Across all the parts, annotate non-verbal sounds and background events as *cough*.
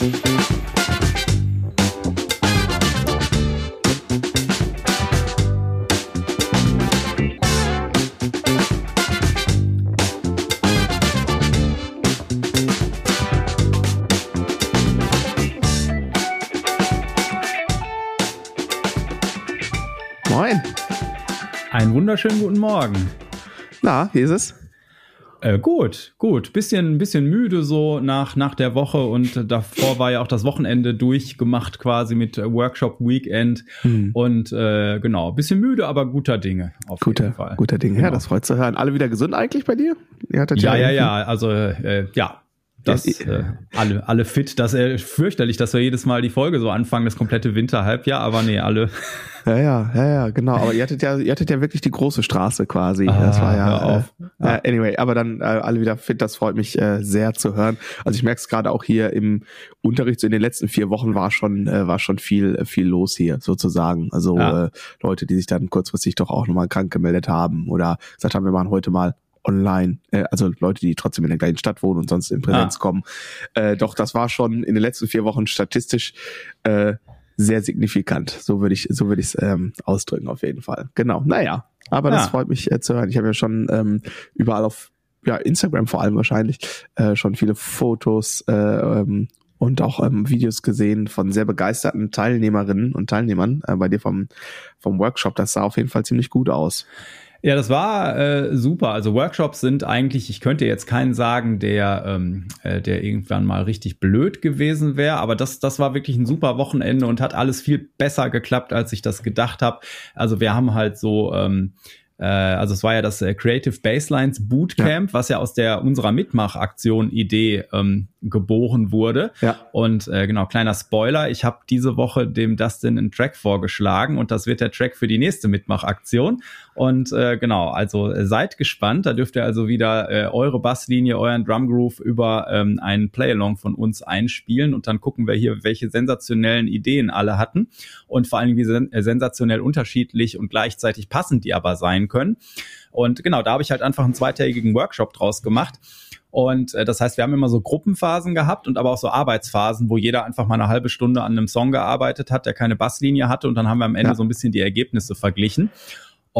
Moin. Einen wunderschönen guten Morgen. Na, wie ist es? Äh, gut, gut. Bisschen, bisschen müde so nach, nach der Woche und davor war ja auch das Wochenende durchgemacht quasi mit Workshop Weekend hm. und äh, genau, bisschen müde, aber guter Dinge auf guter, jeden Fall. Guter Dinge, genau. ja, das freut zu hören. Alle wieder gesund eigentlich bei dir? ja, ja, ja, ja, also äh, ja, das äh, alle, alle fit. Das ist äh, fürchterlich, dass wir jedes Mal die Folge so anfangen, das komplette Winterhalbjahr, aber nee, alle. Ja, ja, ja, ja, genau. Aber ihr hattet ja, ihr hattet ja wirklich die große Straße quasi. Ah, das war ja. Äh, ja. anyway, aber dann äh, alle wieder fit, das freut mich äh, sehr zu hören. Also ich merke es gerade auch hier im Unterricht, so in den letzten vier Wochen war schon, äh, war schon viel, viel los hier sozusagen. Also ja. äh, Leute, die sich dann kurzfristig doch auch nochmal krank gemeldet haben oder gesagt haben, wir machen heute mal online, äh, also Leute, die trotzdem in der gleichen Stadt wohnen und sonst in Präsenz ah. kommen. Äh, doch das war schon in den letzten vier Wochen statistisch äh, sehr signifikant. So würde ich, so würde ich es ähm, ausdrücken auf jeden Fall. Genau. Naja, aber das freut mich äh, zu hören. Ich habe ja schon ähm, überall auf ja, Instagram vor allem wahrscheinlich äh, schon viele Fotos äh, ähm, und auch ähm, Videos gesehen von sehr begeisterten Teilnehmerinnen und Teilnehmern äh, bei dir vom, vom Workshop. Das sah auf jeden Fall ziemlich gut aus. Ja, das war äh, super. Also Workshops sind eigentlich, ich könnte jetzt keinen sagen, der, ähm, äh, der irgendwann mal richtig blöd gewesen wäre, aber das, das war wirklich ein super Wochenende und hat alles viel besser geklappt, als ich das gedacht habe. Also wir haben halt so ähm, äh, also es war ja das äh, Creative Baselines Bootcamp, ja. was ja aus der unserer Mitmachaktion Idee ähm, geboren wurde. Ja. Und äh, genau, kleiner Spoiler, ich habe diese Woche dem Dustin einen Track vorgeschlagen und das wird der Track für die nächste Mitmachaktion. Und äh, genau, also äh, seid gespannt. Da dürft ihr also wieder äh, eure Basslinie, euren Drumgroove über ähm, einen Playalong von uns einspielen und dann gucken wir hier, welche sensationellen Ideen alle hatten und vor allem wie sen äh, sensationell unterschiedlich und gleichzeitig passend die aber sein können. Und genau, da habe ich halt einfach einen zweitägigen Workshop draus gemacht. Und äh, das heißt, wir haben immer so Gruppenphasen gehabt und aber auch so Arbeitsphasen, wo jeder einfach mal eine halbe Stunde an einem Song gearbeitet hat, der keine Basslinie hatte und dann haben wir am Ende ja. so ein bisschen die Ergebnisse verglichen.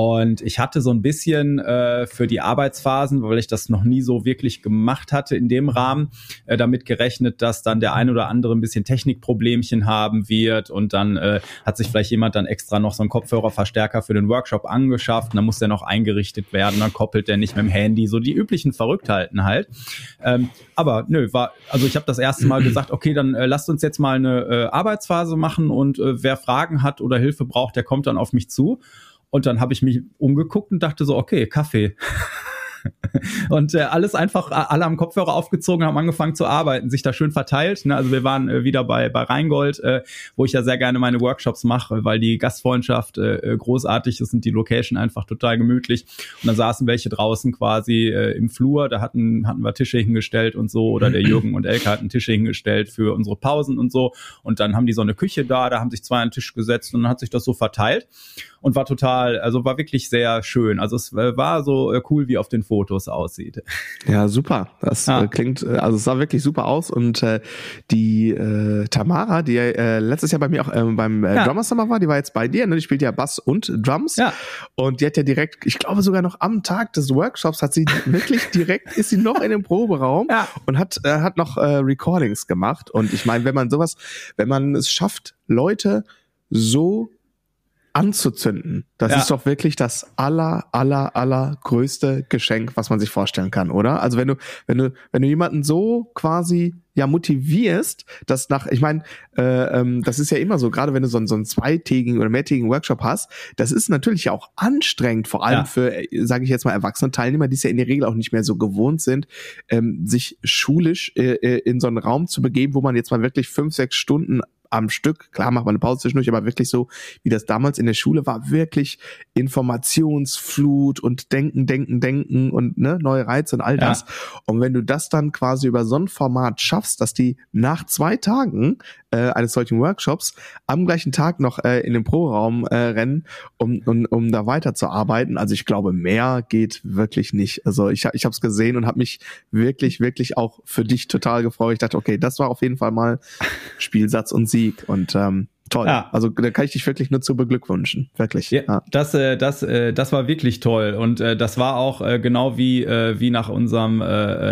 Und ich hatte so ein bisschen äh, für die Arbeitsphasen, weil ich das noch nie so wirklich gemacht hatte in dem Rahmen, äh, damit gerechnet, dass dann der ein oder andere ein bisschen Technikproblemchen haben wird. Und dann äh, hat sich vielleicht jemand dann extra noch so einen Kopfhörerverstärker für den Workshop angeschafft. Und dann muss der noch eingerichtet werden, dann koppelt der nicht mit dem Handy, so die üblichen Verrücktheiten halt. Ähm, aber nö, war, also ich habe das erste Mal gesagt, okay, dann äh, lasst uns jetzt mal eine äh, Arbeitsphase machen. Und äh, wer Fragen hat oder Hilfe braucht, der kommt dann auf mich zu. Und dann habe ich mich umgeguckt und dachte so, okay, Kaffee. *laughs* und äh, alles einfach, alle am Kopfhörer aufgezogen, haben angefangen zu arbeiten, sich da schön verteilt. Ne? Also wir waren äh, wieder bei, bei Rheingold, äh, wo ich ja sehr gerne meine Workshops mache, weil die Gastfreundschaft äh, äh, großartig ist und die Location einfach total gemütlich. Und dann saßen welche draußen quasi äh, im Flur, da hatten, hatten wir Tische hingestellt und so, oder der Jürgen und Elke hatten Tische hingestellt für unsere Pausen und so. Und dann haben die so eine Küche da, da haben sich zwei an den Tisch gesetzt und dann hat sich das so verteilt und war total, also war wirklich sehr schön. Also es äh, war so äh, cool, wie auf den Fotos aussieht. Ja, super. Das. Äh, klingt, also es sah wirklich super aus und äh, die äh, Tamara, die äh, letztes Jahr bei mir auch äh, beim äh, ja. Drummer Summer war, die war jetzt bei dir, ne? die spielt ja Bass und Drums ja. und die hat ja direkt, ich glaube sogar noch am Tag des Workshops hat sie *laughs* wirklich direkt, ist sie noch in dem Proberaum ja. und hat, äh, hat noch äh, Recordings gemacht und ich meine, wenn man sowas, wenn man es schafft, Leute so anzuzünden. Das ja. ist doch wirklich das aller, aller, aller größte Geschenk, was man sich vorstellen kann, oder? Also wenn du, wenn du, wenn du jemanden so quasi ja motivierst, dass nach, ich meine, äh, ähm, das ist ja immer so, gerade wenn du so, so einen zweitägigen oder mehrtägigen Workshop hast, das ist natürlich auch anstrengend, vor allem ja. für, äh, sage ich jetzt mal, erwachsene Teilnehmer, die es ja in der Regel auch nicht mehr so gewohnt sind, ähm, sich schulisch äh, äh, in so einen Raum zu begeben, wo man jetzt mal wirklich fünf, sechs Stunden am Stück. Klar, macht man eine Pause zwischendurch, aber wirklich so, wie das damals in der Schule war, wirklich Informationsflut und Denken, Denken, Denken und ne, neue Reize und all das. Ja. Und wenn du das dann quasi über so ein Format schaffst, dass die nach zwei Tagen äh, eines solchen Workshops am gleichen Tag noch äh, in den Pro-Raum äh, rennen, um, um, um da weiterzuarbeiten. Also ich glaube, mehr geht wirklich nicht. Also ich, ich habe es gesehen und habe mich wirklich, wirklich auch für dich total gefreut. Ich dachte, okay, das war auf jeden Fall mal Spielsatz und Sieg. Und ähm, toll. Ja. Also da kann ich dich wirklich nur zu beglückwünschen. Wirklich. Ja, ja. Das, äh, das, äh, das war wirklich toll. Und äh, das war auch äh, genau wie, äh, wie nach unserem äh,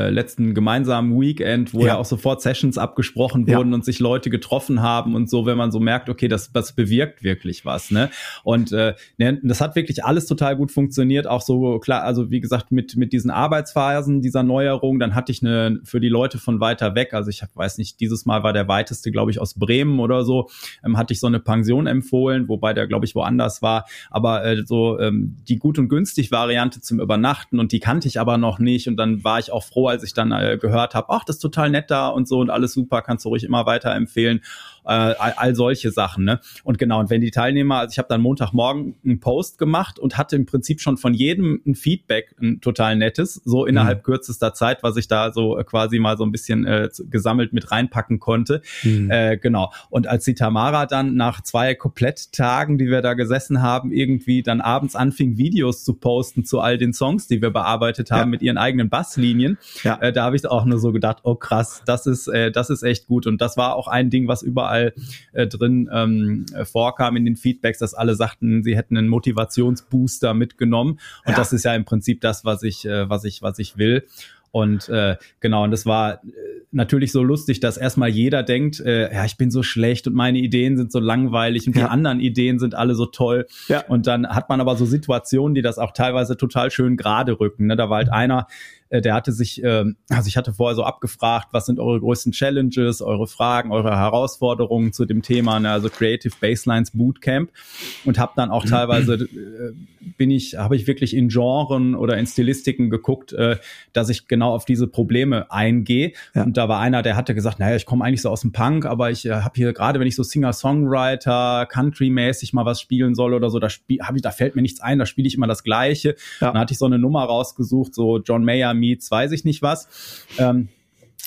äh letzten gemeinsamen Weekend, wo ja, ja auch sofort Sessions abgesprochen wurden und sich Leute getroffen haben und so, wenn man so merkt, okay, das, das bewirkt wirklich was. Ne? Und äh, ne, das hat wirklich alles total gut funktioniert. Auch so klar, also wie gesagt, mit, mit diesen Arbeitsphasen dieser Neuerung, dann hatte ich eine für die Leute von weiter weg, also ich weiß nicht, dieses Mal war der weiteste, glaube ich, aus Bremen oder so, ähm, hatte ich so eine Pension empfohlen, wobei der, glaube ich, woanders war. Aber äh, so ähm, die gut und günstig Variante zum Übernachten und die kannte ich aber noch nicht. Und dann war ich auch froh, als ich dann äh, gehört habe, ach, das ist total nett da und so und alles super, kannst du ruhig immer weiterempfehlen äh, all, solche Sachen. Ne? Und genau, und wenn die Teilnehmer, also ich habe dann Montagmorgen einen Post gemacht und hatte im Prinzip schon von jedem ein Feedback, ein total nettes, so innerhalb mhm. kürzester Zeit, was ich da so quasi mal so ein bisschen äh, gesammelt mit reinpacken konnte. Mhm. Äh, genau. Und als die Tamara dann nach zwei Kompletttagen, die wir da gesessen haben, irgendwie dann abends anfing, Videos zu posten zu all den Songs, die wir bearbeitet haben ja. mit ihren eigenen Basslinien, ja. äh, da habe ich auch nur so gedacht, oh krass, das ist, äh, das ist echt gut. Und das war auch ein Ding, was überall überall äh, drin ähm, vorkam in den Feedbacks, dass alle sagten, sie hätten einen Motivationsbooster mitgenommen. Und ja. das ist ja im Prinzip das, was ich, äh, was ich, was ich will. Und äh, genau, und das war äh, natürlich so lustig, dass erstmal jeder denkt, äh, ja, ich bin so schlecht und meine Ideen sind so langweilig und ja. die anderen Ideen sind alle so toll. Ja. Und dann hat man aber so Situationen, die das auch teilweise total schön gerade rücken. Ne? Da war halt einer, äh, der hatte sich, äh, also ich hatte vorher so abgefragt, was sind eure größten Challenges, eure Fragen, eure Herausforderungen zu dem Thema, ne, also Creative Baselines Bootcamp und habe dann auch mhm. teilweise äh, bin ich, habe ich wirklich in Genren oder in Stilistiken geguckt, äh, dass ich genau auf diese Probleme eingehe. Ja. Und da war einer, der hatte gesagt, naja, ich komme eigentlich so aus dem Punk, aber ich äh, habe hier gerade, wenn ich so Singer-Songwriter, Country-mäßig mal was spielen soll oder so, da spiel, hab ich, da fällt mir nichts ein, da spiele ich immer das Gleiche. Ja. Dann hatte ich so eine Nummer rausgesucht, so John Mayer meets weiß ich nicht was. Ähm,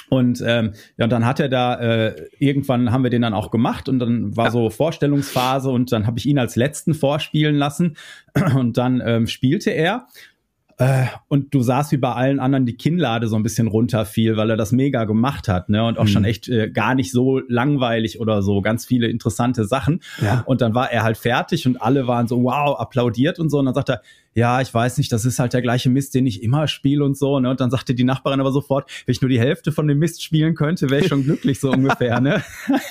und ähm, ja, und dann hat er da äh, irgendwann haben wir den dann auch gemacht und dann war ja. so Vorstellungsphase und dann habe ich ihn als letzten vorspielen lassen *clears throat* und dann ähm, spielte er äh, und du sahst wie bei allen anderen die Kinnlade so ein bisschen runterfiel, weil er das mega gemacht hat, ne? Und auch mhm. schon echt äh, gar nicht so langweilig oder so, ganz viele interessante Sachen. Ja. Und dann war er halt fertig und alle waren so, wow, applaudiert und so. Und dann sagt er, ja, ich weiß nicht, das ist halt der gleiche Mist, den ich immer spiele und so. Ne? Und dann sagte die Nachbarin aber sofort, wenn ich nur die Hälfte von dem Mist spielen könnte, wäre ich schon glücklich, so ungefähr. Ne?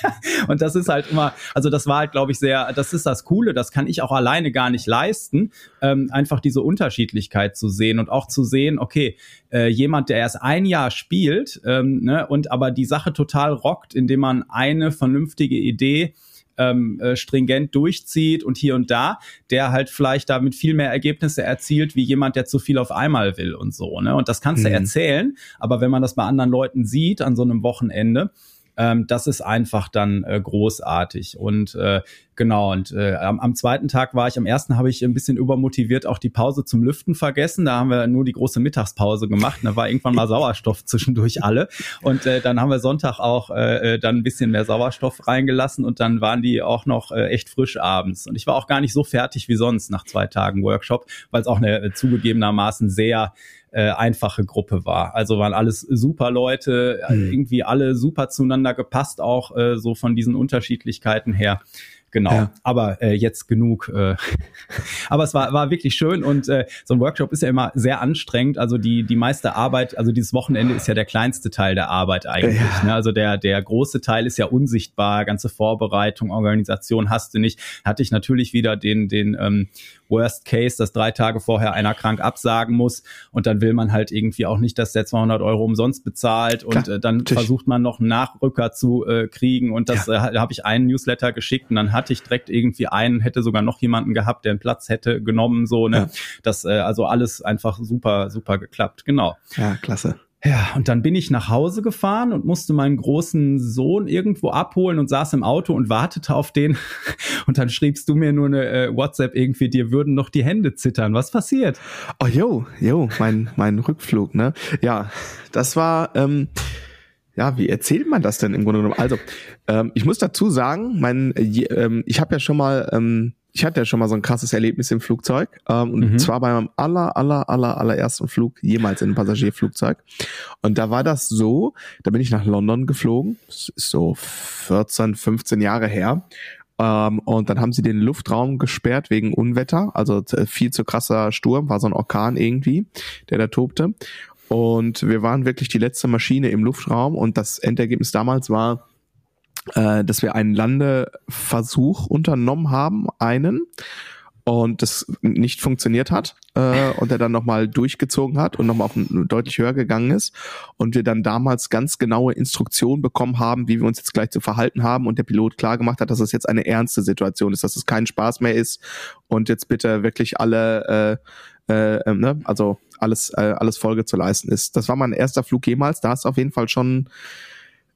*laughs* und das ist halt immer, also das war halt, glaube ich, sehr, das ist das Coole, das kann ich auch alleine gar nicht leisten, ähm, einfach diese Unterschiedlichkeit zu sehen und auch zu sehen, okay, äh, jemand, der erst ein Jahr spielt ähm, ne, und aber die Sache total rockt, indem man eine vernünftige Idee ähm, äh, stringent durchzieht und hier und da, der halt vielleicht damit viel mehr Ergebnisse erzielt, wie jemand, der zu viel auf einmal will und so. Ne? Und das kannst mhm. du erzählen, aber wenn man das bei anderen Leuten sieht an so einem Wochenende, ähm, das ist einfach dann äh, großartig. Und äh, genau, und äh, am, am zweiten Tag war ich, am ersten habe ich ein bisschen übermotiviert auch die Pause zum Lüften vergessen. Da haben wir nur die große Mittagspause gemacht. Da war irgendwann mal *laughs* Sauerstoff zwischendurch alle. Und äh, dann haben wir Sonntag auch äh, äh, dann ein bisschen mehr Sauerstoff reingelassen und dann waren die auch noch äh, echt frisch abends. Und ich war auch gar nicht so fertig wie sonst nach zwei Tagen Workshop, weil es auch eine äh, zugegebenermaßen sehr äh, einfache Gruppe war. Also waren alles super Leute, mhm. irgendwie alle super zueinander gepasst, auch äh, so von diesen Unterschiedlichkeiten her. Genau, ja. aber äh, jetzt genug. Äh, *laughs* aber es war, war wirklich schön und äh, so ein Workshop ist ja immer sehr anstrengend. Also die, die meiste Arbeit, also dieses Wochenende ist ja der kleinste Teil der Arbeit eigentlich. Ja. Ne? Also der, der große Teil ist ja unsichtbar, ganze Vorbereitung, Organisation hast du nicht. Hatte ich natürlich wieder den, den ähm, Worst Case, dass drei Tage vorher einer krank absagen muss und dann will man halt irgendwie auch nicht, dass der 200 Euro umsonst bezahlt und Klar, äh, dann natürlich. versucht man noch einen Nachrücker zu äh, kriegen und das ja. äh, habe ich einen Newsletter geschickt und dann hatte ich direkt irgendwie einen, hätte sogar noch jemanden gehabt, der einen Platz hätte genommen, so, ne? Ja. Das, äh, also alles einfach super, super geklappt, genau. Ja, klasse. Ja, und dann bin ich nach Hause gefahren und musste meinen großen Sohn irgendwo abholen und saß im Auto und wartete auf den. *laughs* Und dann schriebst du mir nur eine äh, WhatsApp irgendwie, dir würden noch die Hände zittern. Was passiert? Oh, jo, jo, mein, mein Rückflug, ne? Ja, das war, ähm, ja, wie erzählt man das denn im Grunde genommen? Also, ähm, ich muss dazu sagen, mein, äh, ähm, ich habe ja schon mal ähm, ich hatte ja schon mal so ein krasses Erlebnis im Flugzeug. Ähm, und mhm. zwar bei meinem aller, aller, aller, allerersten Flug jemals in einem Passagierflugzeug. Und da war das so, da bin ich nach London geflogen. Das ist so 14, 15 Jahre her. Ähm, und dann haben sie den Luftraum gesperrt wegen Unwetter. Also viel zu krasser Sturm, war so ein Orkan irgendwie, der da tobte. Und wir waren wirklich die letzte Maschine im Luftraum. Und das Endergebnis damals war, äh, dass wir einen Landeversuch unternommen haben, einen, und das nicht funktioniert hat äh, und er dann nochmal durchgezogen hat und nochmal auf deutlich höher gegangen ist und wir dann damals ganz genaue Instruktionen bekommen haben, wie wir uns jetzt gleich zu verhalten haben und der Pilot klar gemacht hat, dass es jetzt eine ernste Situation ist, dass es kein Spaß mehr ist und jetzt bitte wirklich alle äh, äh, ne, also alles äh, alles Folge zu leisten ist. Das war mein erster Flug jemals, da ist auf jeden Fall schon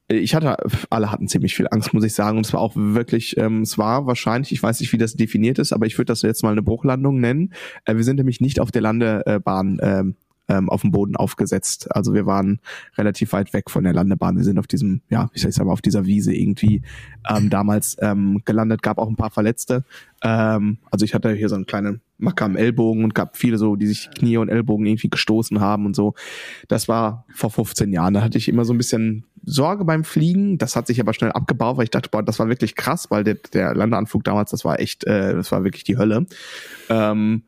ich hatte, alle hatten ziemlich viel Angst, muss ich sagen. Und es war auch wirklich, ähm, es war wahrscheinlich, ich weiß nicht, wie das definiert ist, aber ich würde das jetzt mal eine Bruchlandung nennen. Äh, wir sind nämlich nicht auf der Landebahn ähm, ähm, auf dem Boden aufgesetzt. Also wir waren relativ weit weg von der Landebahn. Wir sind auf diesem, ja, ich sag mal, auf dieser Wiese irgendwie ähm, damals ähm, gelandet. Gab auch ein paar Verletzte. Ähm, also ich hatte hier so einen kleinen Macker am Ellbogen und gab viele so, die sich Knie und Ellbogen irgendwie gestoßen haben und so. Das war vor 15 Jahren. Da hatte ich immer so ein bisschen Sorge beim Fliegen. Das hat sich aber schnell abgebaut, weil ich dachte, boah, das war wirklich krass, weil der, der Landeanflug damals, das war echt, äh, das war wirklich die Hölle. Ähm,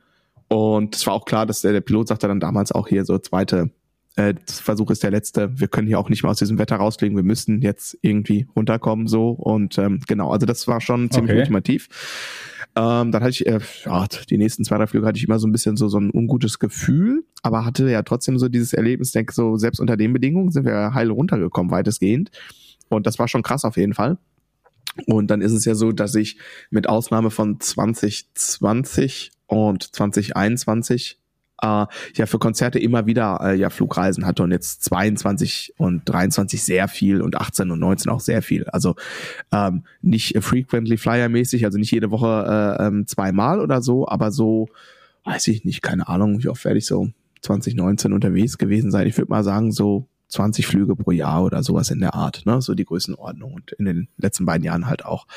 und es war auch klar, dass der, der Pilot sagte dann damals auch hier so zweite äh, Versuch ist der letzte. Wir können hier auch nicht mehr aus diesem Wetter rausfliegen. Wir müssen jetzt irgendwie runterkommen so und ähm, genau. Also das war schon ziemlich okay. ultimativ. Ähm, dann hatte ich, äh, ja, die nächsten zwei, drei Flüge hatte ich immer so ein bisschen so, so ein ungutes Gefühl, aber hatte ja trotzdem so dieses Erlebnis, denke so, selbst unter den Bedingungen sind wir heil runtergekommen, weitestgehend. Und das war schon krass auf jeden Fall. Und dann ist es ja so, dass ich mit Ausnahme von 2020 und 2021 äh, ja für Konzerte immer wieder äh, ja Flugreisen hatte und jetzt 22 und 23 sehr viel und 18 und 19 auch sehr viel. Also ähm, nicht frequently flyer mäßig, also nicht jede Woche äh, ähm, zweimal oder so, aber so weiß ich nicht, keine Ahnung, wie oft werde ich so 2019 unterwegs gewesen sein. Ich würde mal sagen so 20 Flüge pro Jahr oder sowas in der Art, ne? So die Größenordnung und in den letzten beiden Jahren halt auch.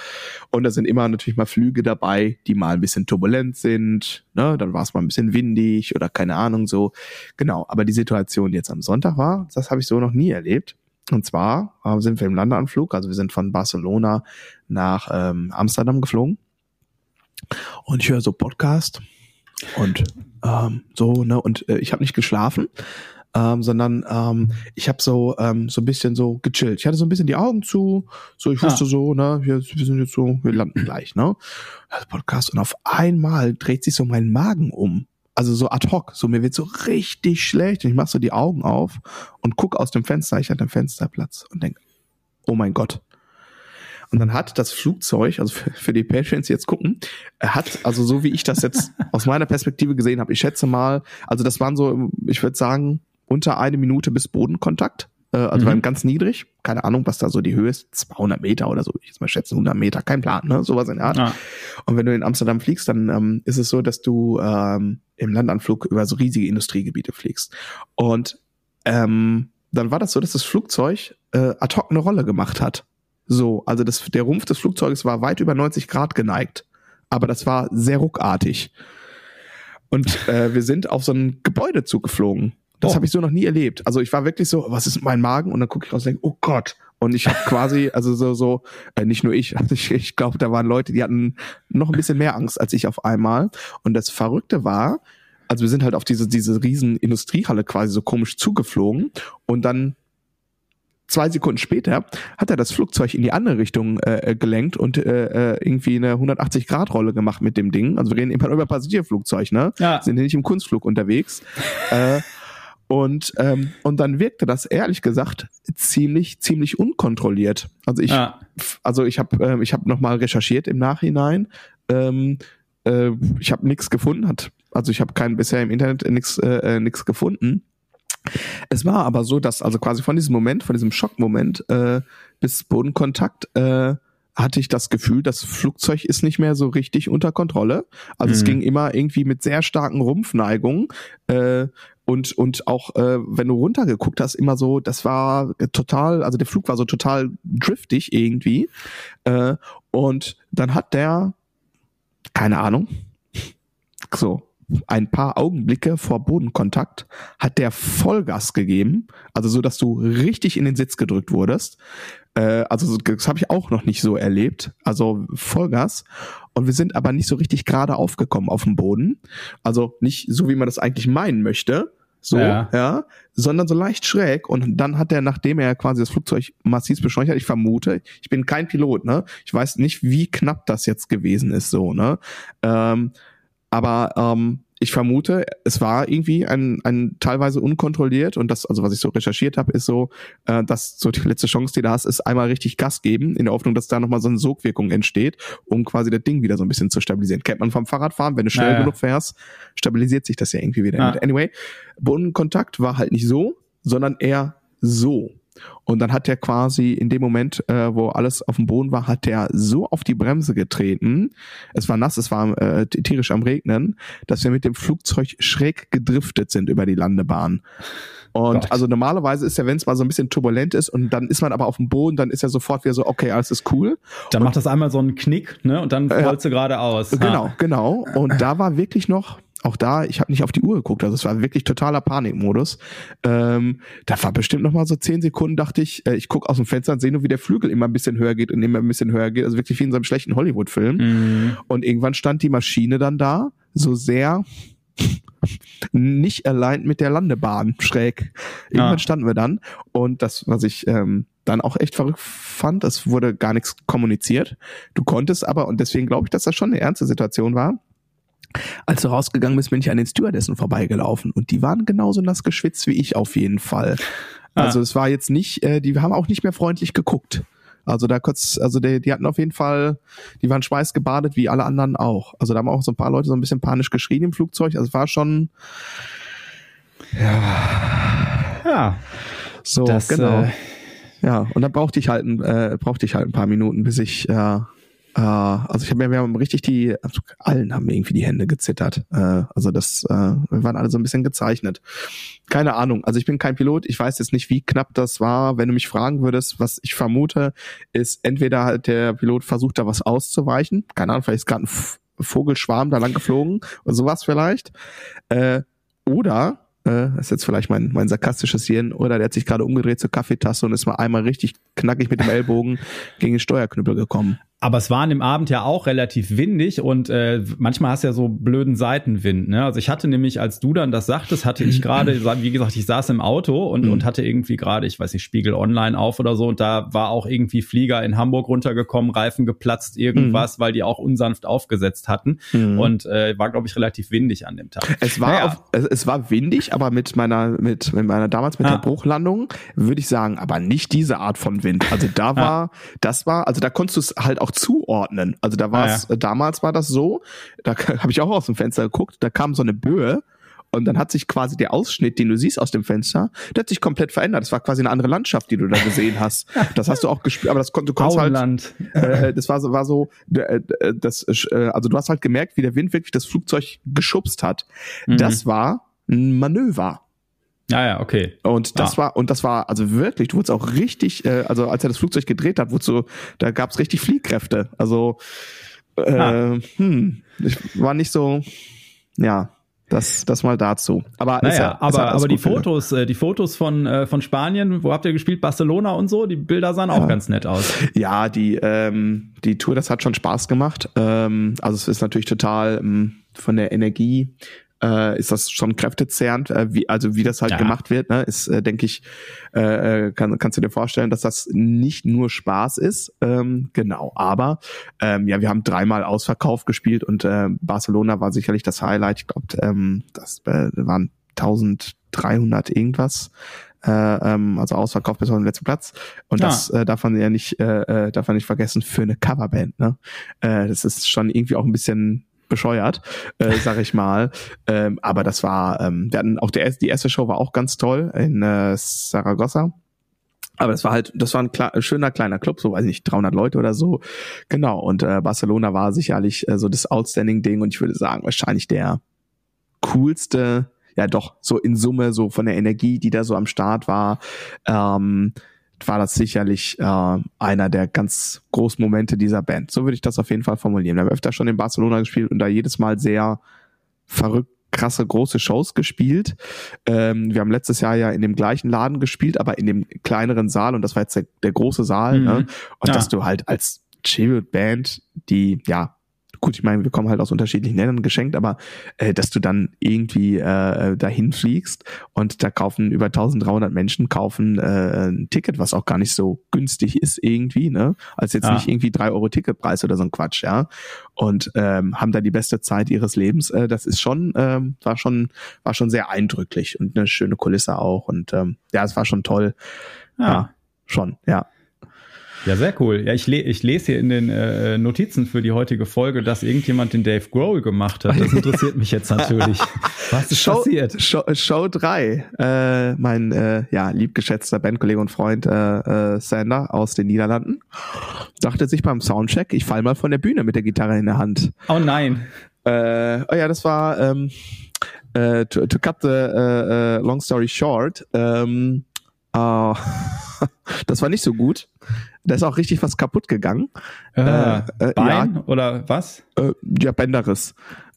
Und da sind immer natürlich mal Flüge dabei, die mal ein bisschen turbulent sind, ne? Dann war es mal ein bisschen windig oder keine Ahnung so. Genau, aber die Situation, die jetzt am Sonntag war, das habe ich so noch nie erlebt. Und zwar äh, sind wir im Landeanflug, also wir sind von Barcelona nach ähm, Amsterdam geflogen. Und ich höre so Podcast und ähm, so, ne? Und äh, ich habe nicht geschlafen ähm, sondern ähm, ich habe so ähm, so ein bisschen so gechillt. Ich hatte so ein bisschen die Augen zu, so ich wusste ah. so, ne, wir, wir sind jetzt so, wir landen gleich, ne? Das Podcast und auf einmal dreht sich so mein Magen um. Also so ad hoc, so mir wird so richtig schlecht und ich mach so die Augen auf und guck aus dem Fenster, ich hatte einen Fensterplatz und denk, oh mein Gott, und dann hat das Flugzeug, also für, die Patreons, die jetzt gucken, hat, also so wie ich das jetzt *laughs* aus meiner Perspektive gesehen habe, ich schätze mal, also das waren so, ich würde sagen, unter eine Minute bis Bodenkontakt. Äh, also mhm. beim ganz niedrig. Keine Ahnung, was da so die Höhe ist. 200 Meter oder so. Ich jetzt mal schätzen, 100 Meter. Kein Plan, ne? Sowas in der Art. Ah. Und wenn du in Amsterdam fliegst, dann ähm, ist es so, dass du ähm, im Landanflug über so riesige Industriegebiete fliegst. Und ähm, dann war das so, dass das Flugzeug äh, ad hoc eine Rolle gemacht hat. So, also das, der Rumpf des Flugzeuges war weit über 90 Grad geneigt. Aber das war sehr ruckartig. Und äh, wir sind auf so ein Gebäude zugeflogen. Das oh. habe ich so noch nie erlebt. Also ich war wirklich so, was ist mit meinem Magen? Und dann gucke ich raus und denke, oh Gott. Und ich habe quasi, *laughs* also so, so, äh, nicht nur ich, *laughs* also ich, ich glaube, da waren Leute, die hatten noch ein bisschen mehr Angst als ich auf einmal. Und das Verrückte war, also wir sind halt auf diese, diese riesen Industriehalle quasi so komisch zugeflogen und dann zwei Sekunden später hat er das Flugzeug in die andere Richtung äh, gelenkt und äh, äh irgendwie eine 180-Grad-Rolle gemacht mit dem Ding. Also wir reden immer über Passagierflugzeug, ne? Ja. Sind nicht im Kunstflug unterwegs. äh, und, ähm, und dann wirkte das ehrlich gesagt ziemlich, ziemlich unkontrolliert. Also ich, ja. also ich habe äh, ich hab nochmal recherchiert im Nachhinein. Ähm, äh, ich habe nichts gefunden, hat, also ich habe kein bisher im Internet nichts äh, äh, nix gefunden. Es war aber so, dass also quasi von diesem Moment, von diesem Schockmoment äh, bis Bodenkontakt äh, hatte ich das Gefühl, das Flugzeug ist nicht mehr so richtig unter Kontrolle. Also mhm. es ging immer irgendwie mit sehr starken Rumpfneigungen äh, und und auch äh, wenn du runtergeguckt hast, immer so, das war total, also der Flug war so total driftig irgendwie. Äh, und dann hat der, keine Ahnung, so ein paar Augenblicke vor Bodenkontakt hat der Vollgas gegeben, also so, dass du richtig in den Sitz gedrückt wurdest. Äh, also das habe ich auch noch nicht so erlebt, also Vollgas. Und wir sind aber nicht so richtig gerade aufgekommen auf dem Boden, also nicht so, wie man das eigentlich meinen möchte, so, ja. ja, sondern so leicht schräg. Und dann hat er, nachdem er quasi das Flugzeug massiv beschleunigt hat, ich vermute, ich bin kein Pilot, ne? Ich weiß nicht, wie knapp das jetzt gewesen ist, so, ne? Ähm, aber ähm, ich vermute, es war irgendwie ein, ein teilweise unkontrolliert und das, also was ich so recherchiert habe, ist so, äh, dass so die letzte Chance, die du hast, ist einmal richtig Gas geben, in der Hoffnung, dass da nochmal so eine Sogwirkung entsteht, um quasi das Ding wieder so ein bisschen zu stabilisieren. Kennt man vom Fahrradfahren, wenn du schnell naja. genug fährst, stabilisiert sich das ja irgendwie wieder. Ja. Anyway, Bodenkontakt war halt nicht so, sondern eher so. Und dann hat er quasi in dem Moment, äh, wo alles auf dem Boden war, hat er so auf die Bremse getreten. Es war nass, es war äh, tierisch am Regnen, dass wir mit dem Flugzeug schräg gedriftet sind über die Landebahn. Und Gott. also normalerweise ist ja, wenn es mal so ein bisschen turbulent ist und dann ist man aber auf dem Boden, dann ist ja sofort wieder so, okay, alles ist cool. Dann und, macht das einmal so einen Knick, ne? Und dann rollst äh, du geradeaus. Genau, ha. genau. Und da war wirklich noch auch da, ich habe nicht auf die Uhr geguckt, also es war wirklich totaler Panikmodus. Ähm, da war bestimmt noch mal so zehn Sekunden, dachte ich, äh, ich gucke aus dem Fenster und sehe nur, wie der Flügel immer ein bisschen höher geht und immer ein bisschen höher geht, also wirklich wie in so einem schlechten Hollywood-Film. Mhm. Und irgendwann stand die Maschine dann da, so sehr *laughs* nicht allein mit der Landebahn schräg. Irgendwann ja. standen wir dann und das, was ich ähm, dann auch echt verrückt fand, es wurde gar nichts kommuniziert. Du konntest aber, und deswegen glaube ich, dass das schon eine ernste Situation war, als du rausgegangen bist, bin ich an den Stewardessen vorbeigelaufen und die waren genauso nass geschwitzt wie ich auf jeden Fall. Ah. Also es war jetzt nicht, äh, die haben auch nicht mehr freundlich geguckt. Also da kurz, also die, die hatten auf jeden Fall, die waren schweißgebadet wie alle anderen auch. Also da haben auch so ein paar Leute so ein bisschen panisch geschrien im Flugzeug. Also es war schon, ja, ja, so das, genau. Äh, ja, und dann brauchte ich halt, äh, brauchte ich halt ein paar Minuten, bis ich äh, äh, also ich habe mir, wir haben richtig die, also allen haben irgendwie die Hände gezittert. Äh, also das, äh, wir waren alle so ein bisschen gezeichnet. Keine Ahnung. Also ich bin kein Pilot. Ich weiß jetzt nicht, wie knapp das war. Wenn du mich fragen würdest, was ich vermute, ist entweder halt der Pilot versucht da was auszuweichen. Keine Ahnung, vielleicht ist gerade ein Vogelschwarm da lang geflogen oder sowas vielleicht. Äh, oder äh, das ist jetzt vielleicht mein, mein sarkastisches Hirn, oder der hat sich gerade umgedreht zur Kaffeetasse und ist mal einmal richtig knackig mit dem Ellbogen gegen den Steuerknüppel gekommen. Aber es war an dem Abend ja auch relativ windig und äh, manchmal hast du ja so blöden Seitenwind. Ne? Also ich hatte nämlich, als du dann das sagtest, hatte ich gerade, *clears throat* wie gesagt, ich saß im Auto und, mhm. und hatte irgendwie gerade, ich weiß nicht, Spiegel online auf oder so und da war auch irgendwie Flieger in Hamburg runtergekommen, Reifen geplatzt, irgendwas, mhm. weil die auch unsanft aufgesetzt hatten mhm. und äh, war, glaube ich, relativ windig an dem Tag. Es war, naja. auf, es, es, war windig, aber mit meiner, mit, mit meiner damals mit ah. der Bruchlandung würde ich sagen, aber nicht diese Art von Wind. Also da war, ah. das war, also da konntest du es halt auch auch zuordnen. Also da war es, ah, ja. damals war das so, da habe ich auch aus dem Fenster geguckt, da kam so eine Böe und dann hat sich quasi der Ausschnitt, den du siehst aus dem Fenster, der hat sich komplett verändert. Das war quasi eine andere Landschaft, die du da gesehen hast. *laughs* Das hast du auch gespürt, aber das konnte du halt. *laughs* Äh, das war so, war so, äh, das, äh, also du hast halt gemerkt, wie der Wind wirklich das Flugzeug geschubst hat. Mhm. Das war ein Manöver. Ah ja, okay. Und das ah. war, und das war, also wirklich, du wurdest auch richtig, äh, also als er das Flugzeug gedreht hat, so, da gab's richtig Fliehkräfte. Also, äh, ah. hm, ich war nicht so, ja, das, das mal dazu. Aber, naja, ja, aber, aber die Fotos, äh, die Fotos von, äh, von Spanien, wo habt ihr gespielt? Barcelona und so, die Bilder sahen ja. auch ganz nett aus. Ja, die, ähm, die Tour, das hat schon Spaß gemacht. Ähm, also es ist natürlich total ähm, von der Energie äh, ist das schon kräftezehrend, äh, wie, also wie das halt ja. gemacht wird, ne, ist, äh, denke ich, äh, äh, kann, kannst du dir vorstellen, dass das nicht nur Spaß ist, ähm, genau, aber ähm, ja, wir haben dreimal ausverkauft gespielt und äh, Barcelona war sicherlich das Highlight, ich glaube, ähm, das äh, waren 1300 irgendwas äh, ähm, also ausverkauft bis auf den letzten Platz. Und ja. das äh, darf man ja nicht, äh, äh, darf man nicht vergessen für eine Coverband. Ne? Äh, das ist schon irgendwie auch ein bisschen bescheuert, äh, sag ich mal. Ähm, aber das war, ähm, wir hatten auch der, die erste Show war auch ganz toll in äh, Saragossa. Aber das war halt, das war ein klar, schöner kleiner Club, so weiß ich nicht, 300 Leute oder so. Genau. Und äh, Barcelona war sicherlich äh, so das Outstanding-Ding und ich würde sagen, wahrscheinlich der coolste, ja doch, so in Summe, so von der Energie, die da so am Start war, ähm, war das sicherlich äh, einer der ganz großen Momente dieser Band. So würde ich das auf jeden Fall formulieren. Wir haben öfter schon in Barcelona gespielt und da jedes Mal sehr verrückt krasse große Shows gespielt. Ähm, wir haben letztes Jahr ja in dem gleichen Laden gespielt, aber in dem kleineren Saal und das war jetzt der, der große Saal. Mhm. Ne? Und ja. dass du halt als Tribute-Band, die ja gut, ich meine, wir kommen halt aus unterschiedlichen Ländern geschenkt, aber äh, dass du dann irgendwie äh, dahin fliegst und da kaufen über 1300 Menschen kaufen äh, ein Ticket, was auch gar nicht so günstig ist irgendwie, ne? Als jetzt ah. nicht irgendwie drei Euro Ticketpreis oder so ein Quatsch, ja. Und ähm, haben da die beste Zeit ihres Lebens. Äh, das ist schon, ähm, war schon, war schon sehr eindrücklich und eine schöne Kulisse auch. Und ähm, ja, es war schon toll. ja, ja schon, ja. Ja, sehr cool. Ja, ich, le ich lese hier in den äh, Notizen für die heutige Folge, dass irgendjemand den Dave Grohl gemacht hat. Das interessiert mich jetzt natürlich. *laughs* Was ist Show, passiert? Show, Show 3. Äh, mein äh, ja, liebgeschätzter Bandkollege und Freund äh, äh, Sander aus den Niederlanden dachte sich beim Soundcheck, ich fall mal von der Bühne mit der Gitarre in der Hand. Oh nein. Äh, oh ja, das war ähm, äh, to, to cut the uh, uh, long story short. Ähm, uh, *laughs* das war nicht so gut. Da ist auch richtig was kaputt gegangen. Äh, äh, Bein ja, oder was? Äh, ja, Bänderriss.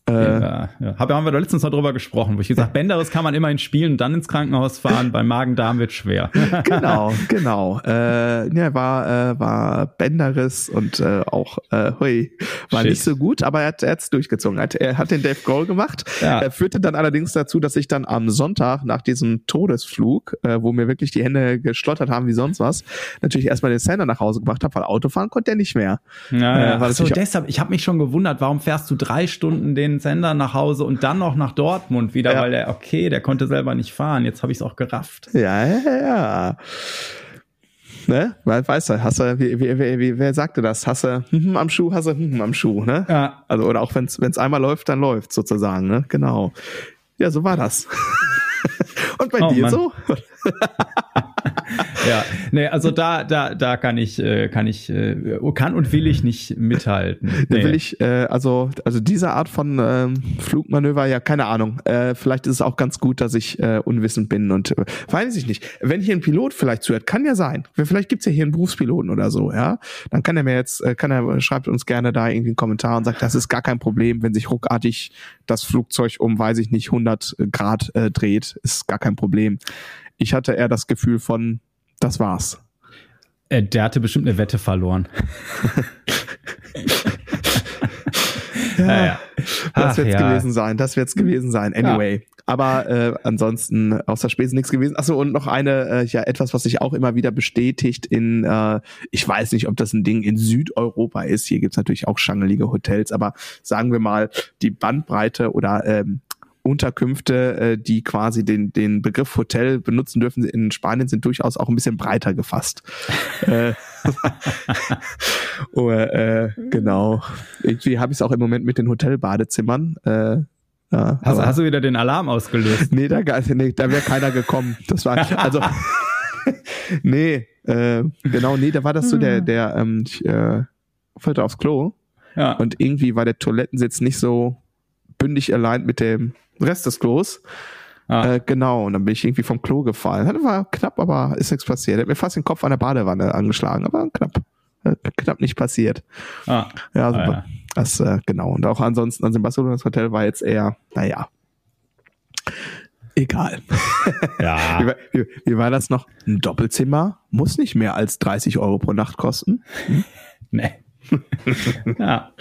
Äh, ja, ja. haben wir da letztens noch drüber gesprochen, wo ich gesagt Bänderes kann man immerhin spielen und dann ins Krankenhaus fahren. *laughs* Beim Magen-Darm wird schwer. *laughs* genau, *laughs* genau. Äh, ja, war, äh, war Bänderes und äh, auch, äh, hui, war Shit. nicht so gut, aber er hat es durchgezogen. Er hat, er hat den Dave Grohl gemacht. Ja. Er führte dann allerdings dazu, dass ich dann am Sonntag nach diesem Todesflug, äh, wo mir wirklich die Hände geschlottert haben wie sonst was, natürlich erstmal den Sender nach Hause gebracht habe, weil Autofahren konnte er nicht mehr. Ja, ja. Äh, so, deshalb, ich habe mich schon gewundert, warum fährst du drei Stunden den Sender nach Hause und dann noch nach Dortmund wieder, ja. weil der, okay, der konnte selber nicht fahren. Jetzt habe ich es auch gerafft. Ja, ja, ja. Ne? Weil, weißt du, hast du, wie, wie, wie, wer sagte das? Hast du hm, am Schuh, hast du hm, am Schuh, ne? Ja. Also, oder auch wenn es einmal läuft, dann läuft sozusagen, ne? Genau. Ja, so war das. *laughs* und bei oh, dir Mann. so? *laughs* ja, nee, also da, da, da kann ich, äh, kann ich, äh, kann und will ich nicht mithalten. *laughs* Nee. Will ich, äh, also, also diese Art von ähm, Flugmanöver, ja, keine Ahnung. Äh, vielleicht ist es auch ganz gut, dass ich äh, unwissend bin und äh, weiß ich nicht. Wenn hier ein Pilot vielleicht zuhört, kann ja sein. Vielleicht gibt's ja hier einen Berufspiloten oder so, ja. Dann kann er mir jetzt, äh, kann er, schreibt uns gerne da irgendwie einen Kommentar und sagt, das ist gar kein Problem, wenn sich ruckartig das Flugzeug um, weiß ich nicht, 100 Grad äh, dreht, ist gar kein Problem. Ich hatte eher das Gefühl von, das war's. Äh, der hatte bestimmt eine Wette verloren. ja, ja. Das wird's ja. gewesen sein. Das wird's gewesen sein. Anyway. Ja. Aber äh, ansonsten außer Spesen nichts gewesen. Achso, und noch eine, äh, ja, etwas, was sich auch immer wieder bestätigt in, äh, ich weiß nicht, ob das ein Ding in Südeuropa ist. Hier gibt's natürlich auch schangelige Hotels, aber sagen wir mal, die Bandbreite oder ähm, Unterkünfte, äh, die quasi den, den Begriff Hotel benutzen dürfen in Spanien, sind durchaus auch ein bisschen breiter gefasst. *laughs* äh, *laughs* oh, äh, genau. Irgendwie habe ich es auch im Moment mit den Hotelbadezimmern. Äh, ja, hast, hast du wieder den Alarm ausgelöst? nee, da, nee, da wäre keiner gekommen. Das war *laughs* also nee, äh, genau, nee, da war das so der, der ähm, ich, äh, wollte aufs Klo ja. und irgendwie war der Toilettensitz nicht so bündig allein mit dem Rest des Klos. Ah. Äh, genau, und dann bin ich irgendwie vom Klo gefallen. Das war knapp, aber ist nichts passiert. Er hat mir fast den Kopf an der Badewanne angeschlagen, aber knapp. Äh, knapp nicht passiert. Ah. Ja, super. Ah, ja. Das, äh, genau. Und auch ansonsten, also in Barcelona das Hotel war jetzt eher, naja. Egal. *laughs* Ja. wie, wie, wie, war das noch? Ein Doppelzimmer muss nicht mehr als 30 Euro pro Nacht kosten. Hm? *laughs* nee. Ja.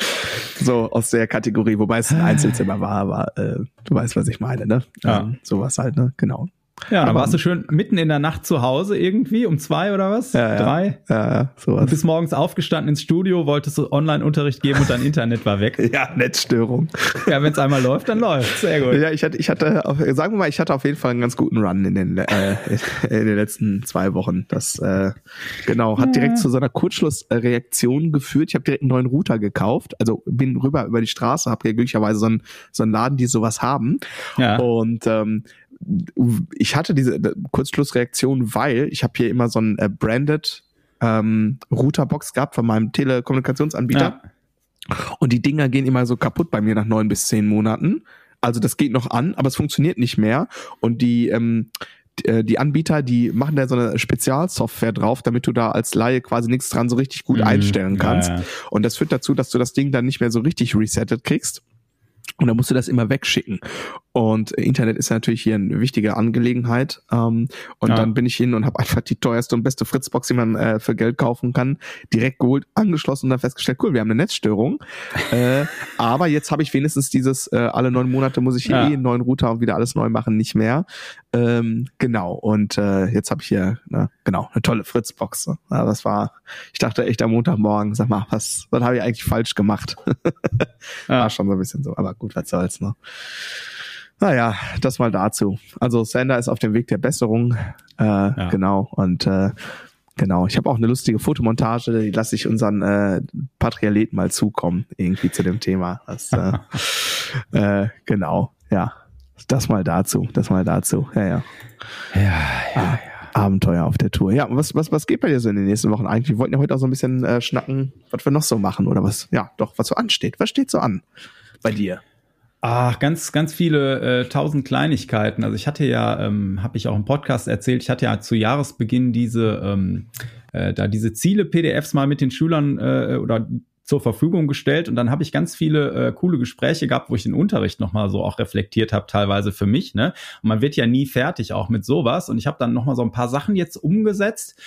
So aus der Kategorie, wobei es ein Einzelzimmer war, aber äh, du weißt, was ich meine, ne? Ja. Ähm, sowas halt, ne? Genau. Ja, dann warst du schön mitten in der Nacht zu Hause irgendwie, um zwei oder was? Ja, Drei? Ja, ja, sowas. Du bist morgens aufgestanden ins Studio, wolltest du Online-Unterricht geben und dein Internet war weg. *laughs* ja, Netzstörung. Ja, wenn es einmal läuft, dann läuft. Sehr gut. Ja, ich hatte, ich hatte, sagen wir mal, ich hatte auf jeden Fall einen ganz guten Run in den, äh, *laughs* in den letzten zwei Wochen. Das, äh, genau, hat direkt zu so einer Kurzschlussreaktion geführt. Ich habe direkt einen neuen Router gekauft, also bin rüber über die Straße, habe ja glücklicherweise so einen, so einen Laden, die sowas haben. Ja. Und ähm, ich hatte diese Kurzschlussreaktion, weil ich habe hier immer so ein äh, branded ähm, Routerbox gehabt von meinem Telekommunikationsanbieter. Ja. Und die Dinger gehen immer so kaputt bei mir nach neun bis zehn Monaten. Also das geht noch an, aber es funktioniert nicht mehr. Und die, ähm, äh, die Anbieter, die machen da so eine Spezialsoftware drauf, damit du da als Laie quasi nichts dran so richtig gut mhm. einstellen kannst. Ja, ja. Und das führt dazu, dass du das Ding dann nicht mehr so richtig resettet kriegst. Und dann musst du das immer wegschicken. Und Internet ist natürlich hier eine wichtige Angelegenheit. Ähm, und ja. dann bin ich hin und habe einfach die teuerste und beste Fritzbox, die man äh, für Geld kaufen kann, direkt geholt, angeschlossen und dann festgestellt, cool, wir haben eine Netzstörung. *laughs* äh, aber jetzt habe ich wenigstens dieses, äh, alle neun Monate muss ich hier ja. eh einen neuen Router und wieder alles neu machen, nicht mehr. Ähm, genau. Und äh, jetzt habe ich hier, ne, genau, eine tolle Fritzbox. Ja, das war, ich dachte echt am Montagmorgen, sag mal, was, was habe ich eigentlich falsch gemacht? *laughs* war schon so ein bisschen so, aber gut, was soll's, ne? Naja, das mal dazu. Also Sander ist auf dem Weg der Besserung. Äh, ja. Genau. Und äh, genau, ich habe auch eine lustige Fotomontage, die lasse ich unseren äh, Patrialeten mal zukommen, irgendwie zu dem Thema. Das, äh, *laughs* äh, genau, ja. Das mal dazu, das mal dazu. Ja, ja. Ja, ja, ah, ja. Abenteuer auf der Tour. Ja, was, was, was geht bei dir so in den nächsten Wochen eigentlich? Wir wollten ja heute auch so ein bisschen äh, schnacken, was wir noch so machen oder was, ja, doch, was so ansteht. Was steht so an bei dir? Ach, ganz, ganz viele äh, tausend Kleinigkeiten. Also ich hatte ja, ähm, habe ich auch im Podcast erzählt, ich hatte ja zu Jahresbeginn diese, ähm, äh, da diese Ziele-PDFs mal mit den Schülern äh, oder zur Verfügung gestellt und dann habe ich ganz viele äh, coole Gespräche gehabt, wo ich den Unterricht nochmal so auch reflektiert habe, teilweise für mich. Ne? Und man wird ja nie fertig auch mit sowas. Und ich habe dann nochmal so ein paar Sachen jetzt umgesetzt.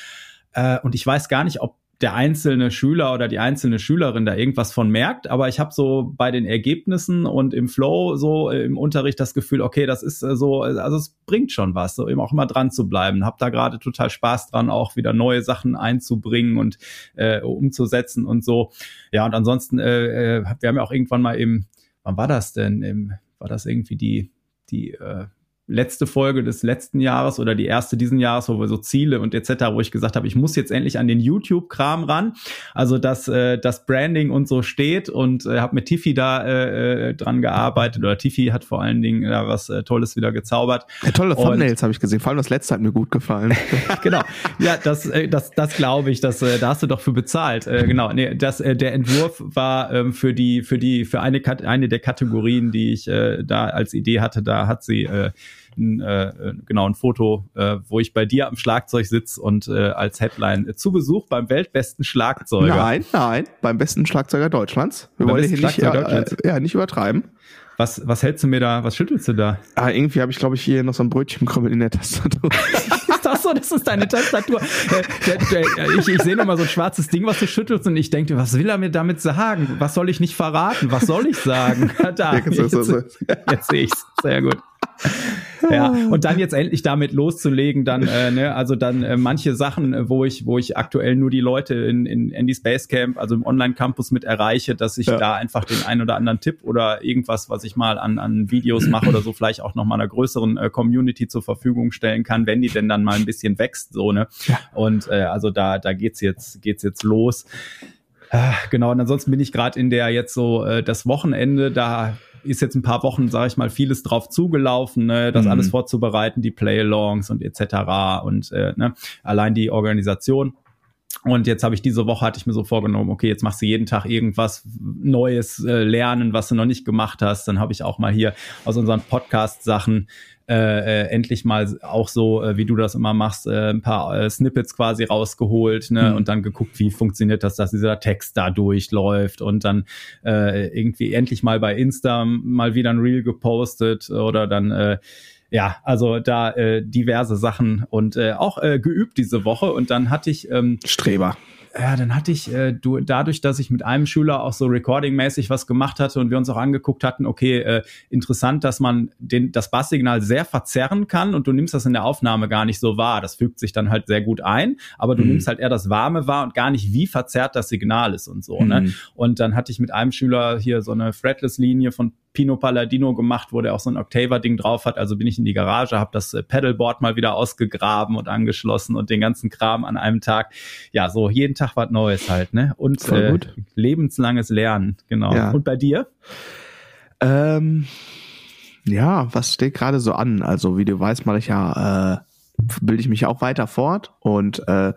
Äh, und ich weiß gar nicht, ob der einzelne Schüler oder die einzelne Schülerin da irgendwas von merkt, aber ich habe so bei den Ergebnissen und im Flow so im Unterricht das Gefühl, okay, das ist äh, so, also es bringt schon was, so eben auch immer dran zu bleiben. Hab da gerade total Spaß dran, auch wieder neue Sachen einzubringen und äh, umzusetzen und so. Ja, und ansonsten, äh, äh wir haben ja auch irgendwann mal im, wann war das denn? Im, war das irgendwie die, die äh, letzte Folge des letzten Jahres oder die erste diesen Jahres, wo wir so Ziele und etc., wo ich gesagt habe, ich muss jetzt endlich an den YouTube-Kram ran. Also dass äh, das Branding und so steht und äh, habe mit Tiffy da äh, äh, dran gearbeitet oder Tiffy hat vor allen Dingen da was äh, Tolles wieder gezaubert. Ja, tolle Thumbnails habe ich gesehen. Vor allem das letzte hat mir gut gefallen. *laughs* genau. Ja, das, äh, das, das glaube ich. Das, äh, da hast du doch für bezahlt. Äh, genau. Nee, das, äh, der Entwurf war ähm, für die, für die, für eine, eine der Kategorien, die ich äh, da als Idee hatte. Da hat sie äh, ein, äh, genau ein Foto, äh, wo ich bei dir am Schlagzeug sitze und äh, als Headline äh, zu Besuch beim weltbesten Schlagzeuger. Nein, nein, beim besten Schlagzeuger Deutschlands. Wir wollen hier nicht, äh, ja, nicht übertreiben. Was, was hältst du mir da, was schüttelst du da? Ah, irgendwie habe ich, glaube ich, hier noch so ein Brötchenkrümmel in der Tastatur. *laughs* ist das so? Das ist deine Tastatur. Äh, ich, ich sehe noch mal so ein schwarzes Ding, was du schüttelst und ich denke, was will er mir damit sagen? Was soll ich nicht verraten? Was soll ich sagen? *laughs* Da, jetzt, jetzt sehe ich's. Sehr gut ja, und dann jetzt endlich damit loszulegen, dann, äh, ne, also dann äh, manche Sachen, äh, wo ich, wo ich aktuell nur die Leute in, in Andy's Basecamp, also im Online-Campus mit erreiche, dass ich ja. da einfach den ein oder anderen Tipp oder irgendwas, was ich mal an, an Videos mache oder so, vielleicht auch nochmal einer größeren äh, Community zur Verfügung stellen kann, wenn die denn dann mal ein bisschen wächst, so, ne? Ja. Und äh, also da, da geht's jetzt, geht's jetzt los. Äh, genau, und ansonsten bin ich gerade in der jetzt so äh, das Wochenende, da ist jetzt ein paar Wochen, sage ich mal, vieles drauf zugelaufen, ne, das mhm. alles vorzubereiten, die Play-Alongs und etc. und äh, ne, allein die Organisation. Und jetzt habe ich diese Woche hatte ich mir so vorgenommen, okay, jetzt machst du jeden Tag irgendwas Neues äh, lernen, was du noch nicht gemacht hast. Dann habe ich auch mal hier aus unseren Podcast Sachen äh, äh, endlich mal auch so, äh, wie du das immer machst, äh, ein paar äh, Snippets quasi rausgeholt ne? Mhm. und dann geguckt, wie funktioniert das, dass dieser Text da durchläuft und dann äh, irgendwie endlich mal bei Insta mal wieder ein Reel gepostet oder dann äh, ja, also da äh, diverse Sachen und äh, auch äh, geübt diese Woche. Und dann hatte ich ähm, Streber ja, dann hatte ich äh, du, dadurch, dass ich mit einem Schüler auch so recordingmäßig was gemacht hatte und wir uns auch angeguckt hatten, okay, äh, interessant, dass man den, das Basssignal sehr verzerren kann und du nimmst das in der Aufnahme gar nicht so wahr. Das fügt sich dann halt sehr gut ein, aber du mhm. nimmst halt eher das Warme wahr und gar nicht, wie verzerrt das Signal ist und so. Ne? Mhm. Ne? Und dann hatte ich mit einem Schüler hier so eine Fretless-Linie von Pino Palladino gemacht, wo der auch so ein Octaver-Ding drauf hat. Also bin ich in die Garage, habe das äh, Pedalboard mal wieder ausgegraben und angeschlossen und den ganzen Kram an einem Tag. Ja, so jeden Tag was Neues halt, ne? Und äh, lebenslanges Lernen, genau. Ja. Und bei dir? Ähm, ja, was steht gerade so an? Also wie du weißt, mache ich ja, äh, bilde ich mich auch weiter fort und äh,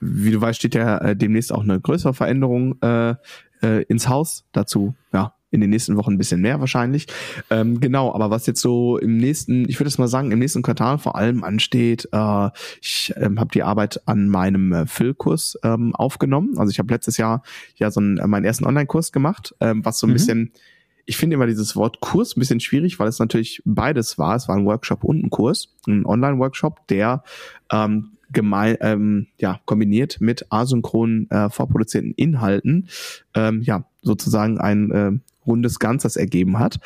wie du weißt, steht ja äh, demnächst auch eine größere Veränderung äh, äh, ins Haus dazu. Ja, in den nächsten Wochen ein bisschen mehr wahrscheinlich. Ähm, genau, aber was jetzt so im nächsten, ich würde es mal sagen, im nächsten Quartal vor allem ansteht, äh, ich ähm, habe die Arbeit an meinem äh, Füllkurs ähm, aufgenommen. Also ich habe letztes Jahr ja so einen, äh, meinen ersten Online-Kurs gemacht, ähm, was so ein mhm. bisschen ich finde immer dieses Wort Kurs ein bisschen schwierig, weil es natürlich beides war. Es war ein Workshop und ein Kurs, ein Online-Workshop, der ähm, gemein, ähm, ja, kombiniert mit asynchronen äh, vorproduzierten Inhalten, ähm, ja, sozusagen ein äh, rundes Ganzes ergeben hat.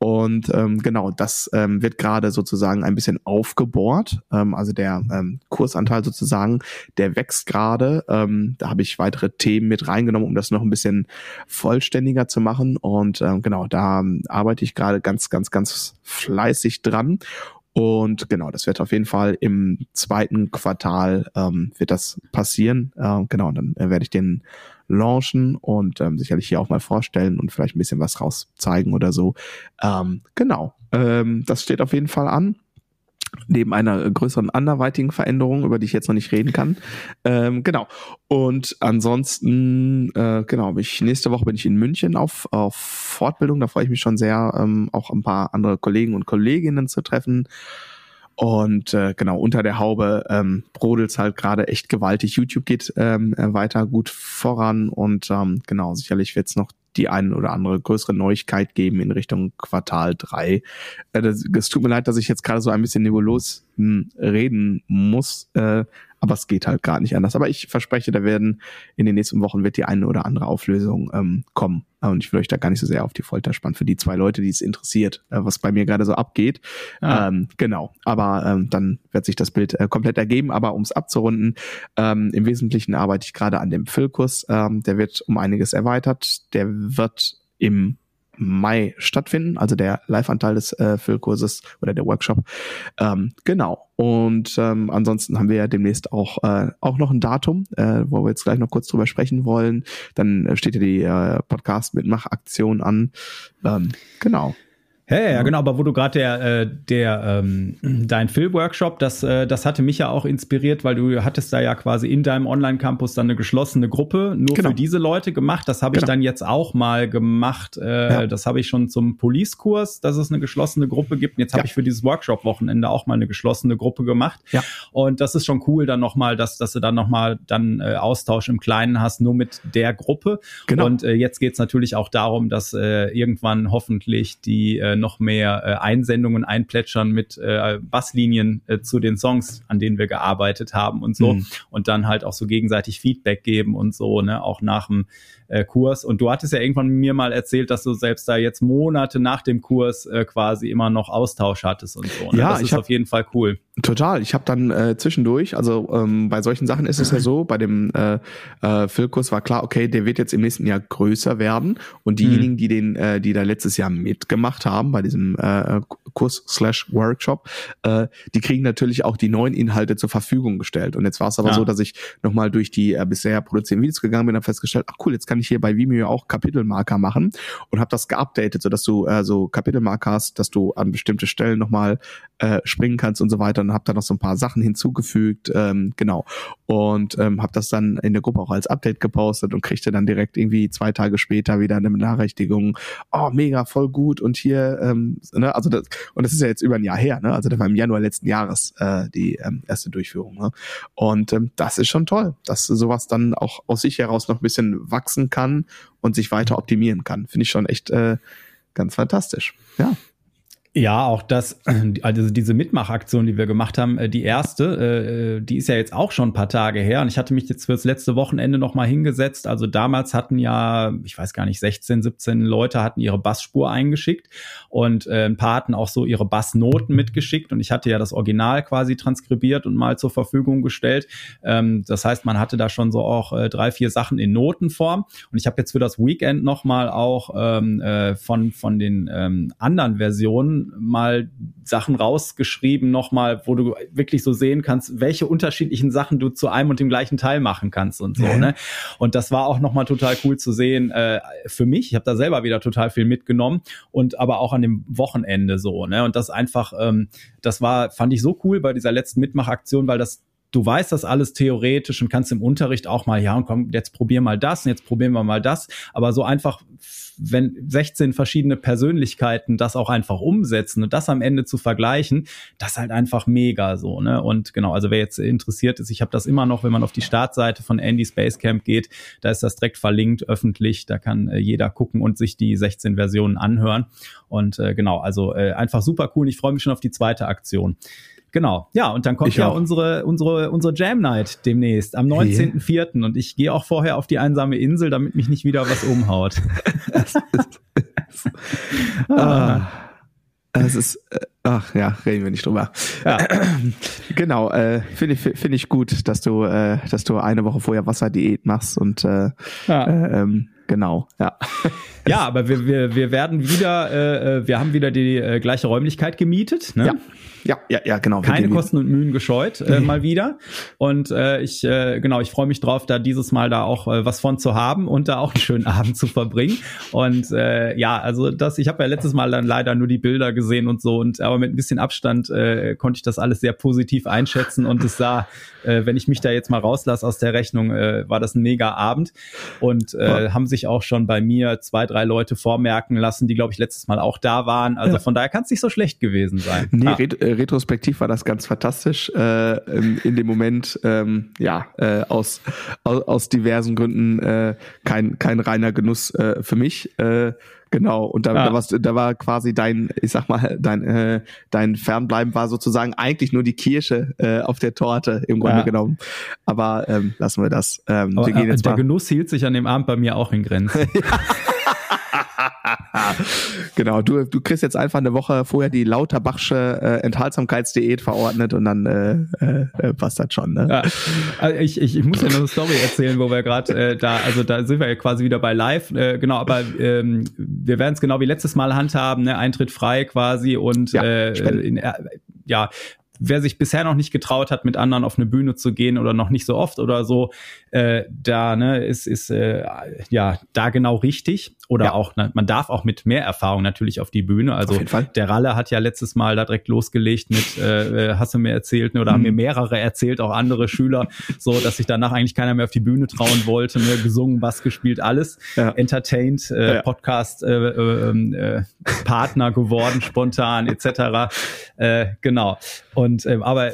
Und ähm, genau, das ähm, wird gerade sozusagen ein bisschen aufgebohrt. Ähm, also der ähm, Kursanteil sozusagen, der wächst gerade. Ähm, da habe ich weitere Themen mit reingenommen, um das noch ein bisschen vollständiger zu machen. Und ähm, genau, da ähm, arbeite ich gerade ganz, ganz, ganz fleißig dran. Und genau, das wird auf jeden Fall im zweiten Quartal ähm, wird das passieren. Äh, genau, dann äh, werde ich den launchen und ähm, sicherlich hier auch mal vorstellen und vielleicht ein bisschen was raus zeigen oder so. Ähm, genau, ähm, das steht auf jeden Fall an neben einer größeren anderweitigen Veränderung, über die ich jetzt noch nicht reden kann. Ähm, genau. Und ansonsten, äh, genau, ich, nächste Woche bin ich in München auf, auf Fortbildung. Da freue ich mich schon sehr, ähm, auch ein paar andere Kollegen und Kolleginnen zu treffen. Und äh, genau, unter der Haube ähm, brodelt's halt gerade echt gewaltig. YouTube geht ähm, weiter gut voran und ähm, genau, sicherlich wird's noch die ein oder andere größere Neuigkeit geben in Richtung Quartal drei. Äh, das, es tut mir leid, dass ich jetzt gerade so ein bisschen nebulos hm, reden muss. Aber es geht halt gerade nicht anders. Aber ich verspreche, da werden in den nächsten Wochen wird die eine oder andere Auflösung ähm, kommen. Und ich will euch da gar nicht so sehr auf die Folter spannen für die zwei Leute, die es interessiert, äh, was bei mir gerade so abgeht. Ah. Ähm, genau. Aber ähm, dann wird sich das Bild äh, komplett ergeben. Aber um es abzurunden, ähm, im Wesentlichen arbeite ich gerade an dem Füllkurs. Ähm, der wird um einiges erweitert. Der wird im Mai stattfinden, also der Live-Anteil des äh, Füllkurses oder der Workshop. Ähm, genau. Und ähm, ansonsten haben wir ja demnächst auch, äh, auch noch ein Datum, äh, wo wir jetzt gleich noch kurz drüber sprechen wollen. Dann steht ja die äh, Podcast-Mitmach-Aktion an. Ähm, genau. Ja, ja, ja, genau, aber wo du gerade der, äh, der ähm, dein Film-Workshop, das, äh, das hatte mich ja auch inspiriert, weil du hattest da ja quasi in deinem Online-Campus dann eine geschlossene Gruppe nur genau. für diese Leute gemacht. Das habe ich genau. dann jetzt auch mal gemacht. Äh, ja. Das habe ich schon zum Police-Kurs, dass es eine geschlossene Gruppe gibt. Und jetzt habe ja. ich für dieses Workshop-Wochenende auch mal eine geschlossene Gruppe gemacht. Ja. Und das ist schon cool dann nochmal, dass, dass du dann nochmal dann äh, Austausch im Kleinen hast, nur mit der Gruppe. Genau. Und äh, jetzt geht's natürlich auch darum, dass äh, irgendwann hoffentlich die äh, noch mehr äh, Einsendungen einplätschern mit äh, Basslinien äh, zu den Songs, an denen wir gearbeitet haben und so. Mhm. Und dann halt auch so gegenseitig Feedback geben und so, ne, auch nach dem Kurs. Und du hattest ja irgendwann mir mal erzählt, dass du selbst da jetzt Monate nach dem Kurs quasi immer noch Austausch hattest und so. Ne? Ja, das ist hab, auf jeden Fall cool. Total. Ich habe dann äh, zwischendurch, also ähm, bei solchen Sachen ist es ja so, bei dem äh, äh, Filmkurs war klar, okay, der wird jetzt im nächsten Jahr größer werden und diejenigen, mhm. die den, äh, die da letztes Jahr mitgemacht haben bei diesem äh, Kurs slash Workshop, äh, die kriegen natürlich auch die neuen Inhalte zur Verfügung gestellt. Und jetzt war es aber ja. so, dass ich nochmal durch die äh, bisher produzierten Videos gegangen bin und festgestellt, ach cool, jetzt kann ich hier bei Vimeo auch Kapitelmarker machen und habe das geupdatet, sodass du äh, so Kapitelmarker hast, dass du an bestimmte Stellen nochmal äh, springen kannst und so weiter und habe da noch so ein paar Sachen hinzugefügt, ähm, genau. Und ähm, habe das dann in der Gruppe auch als Update gepostet und kriegte dann direkt irgendwie zwei Tage später wieder eine Benachrichtigung, oh, mega, voll gut und hier, ähm, ne, also das, und das ist ja jetzt über ein Jahr her, ne? Also das war im Januar letzten Jahres äh, die ähm, erste Durchführung. Ne? Und ähm, das ist schon toll, dass sowas dann auch aus sich heraus noch ein bisschen wachsen kann und sich weiter optimieren kann. Finde ich schon echt äh, ganz fantastisch. Ja. Ja, auch das, *clears throat* also diese Mitmachaktion, die wir gemacht haben, äh, die erste, äh, die ist ja jetzt auch schon ein paar Tage her und ich hatte mich jetzt fürs letzte Wochenende nochmal hingesetzt. Also damals hatten ja, ich weiß gar nicht, 16, 17 Leute hatten ihre Bassspur eingeschickt und äh, ein paar hatten auch so ihre Bassnoten mitgeschickt und ich hatte ja das Original quasi transkribiert und mal zur Verfügung gestellt. Ähm, das heißt, man hatte da schon so auch drei, vier Sachen in Notenform und ich habe jetzt für das Weekend nochmal auch ähm, von, von den ähm, anderen Versionen mal Sachen rausgeschrieben nochmal, wo du wirklich so sehen kannst, welche unterschiedlichen Sachen du zu einem und dem gleichen Teil machen kannst und so. Ja. Ne? Und das war auch nochmal total cool zu sehen äh, für mich. Ich habe da selber wieder total viel mitgenommen und aber auch an dem Wochenende so. Ne? Und das einfach, ähm, das war, fand ich so cool bei dieser letzten Mitmachaktion, weil das du weißt das alles theoretisch und kannst im Unterricht auch mal, ja, und komm, jetzt probier mal das und jetzt probieren wir mal das. Aber so einfach, wenn 16 verschiedene Persönlichkeiten das auch einfach umsetzen und das am Ende zu vergleichen, das ist halt einfach mega so, ne? Und genau, also wer jetzt interessiert ist, ich habe das immer noch, wenn man auf die Startseite von Andy Space Camp geht, da ist das direkt verlinkt, öffentlich, da kann äh, jeder gucken und sich die 16 Versionen anhören. Und äh, genau, also äh, einfach super cool. Ich freue mich schon auf die zweite Aktion. Genau. Ja, und dann kommt ich ja auch. unsere, unsere, unsere Jam Night demnächst am 19.04. Und ich gehe auch vorher auf die einsame Insel, damit mich nicht wieder was umhaut. *laughs* ah. Es ist, äh, ach ja, reden wir nicht drüber. Ja. *clears throat* genau, äh, finde ich, finde ich gut, dass du, äh, dass du eine Woche vorher Wasserdiät machst und äh, ja. äh, ähm, genau, ja. Ja, aber wir, wir, wir werden wieder, äh, äh, wir haben wieder die äh, gleiche Räumlichkeit gemietet. Ne? Ja. Ja, ja, ja, genau. Keine Kosten und Mühen gescheut, äh, mal wieder. Und äh, ich, äh, genau, ich freue mich drauf, da dieses Mal da auch äh, was von zu haben und da auch einen schönen *laughs* Abend zu verbringen. Und äh, ja, also das, ich habe ja letztes Mal dann leider nur die Bilder gesehen und so, und aber mit ein bisschen Abstand äh, konnte ich das alles sehr positiv einschätzen und es sah, äh, wenn ich mich da jetzt mal rauslasse aus der Rechnung, äh, war das ein mega Abend. Und äh, ja. haben sich auch schon bei mir zwei, drei Leute vormerken lassen, die, glaube ich, letztes Mal auch da waren. Also ja. von daher kann es nicht so schlecht gewesen sein. Nee, ah. ret äh, retrospektiv war das ganz fantastisch. Äh, in, in dem Moment, ähm, ja, äh, aus, aus, aus diversen Gründen äh, kein, kein reiner Genuss äh, für mich. Äh, Genau, und da, ja. da, warst, da war quasi dein, ich sag mal, dein, äh, dein Fernbleiben war sozusagen eigentlich nur die Kirsche äh, auf der Torte im Grunde ja. genommen. Aber ähm, lassen wir das. Ähm, Aber, wir gehen jetzt der mal. Genuss hielt sich an dem Abend bei mir auch in Grenzen. *laughs* *laughs* genau, du, du kriegst jetzt einfach eine Woche vorher die Lauterbachsche äh, Enthaltsamkeitsdiät verordnet und dann äh, äh, äh, passt das schon. Ne? Ja. Also ich, ich, ich muss ja noch eine Story erzählen, wo wir gerade äh, da, also da sind wir ja quasi wieder bei live, äh, genau, aber ähm, wir werden es genau wie letztes Mal handhaben, ne? Eintritt frei quasi und ja, äh, in, äh, ja, wer sich bisher noch nicht getraut hat, mit anderen auf eine Bühne zu gehen oder noch nicht so oft oder so, äh, da ne, ist, ist äh, ja da genau richtig. Oder ja. auch, ne, man darf auch mit mehr Erfahrung natürlich auf die Bühne. Also der Ralle hat ja letztes Mal da direkt losgelegt mit, äh, äh hast du mir erzählt, ne, oder mhm. haben mir mehrere erzählt, auch andere Schüler, so dass sich danach eigentlich keiner mehr auf die Bühne trauen wollte, ne, gesungen, Bass gespielt, alles, ja. entertained, äh, ja. Podcast, äh, äh, ähm, äh, Partner geworden, spontan, etc. Äh, genau. Und äh, aber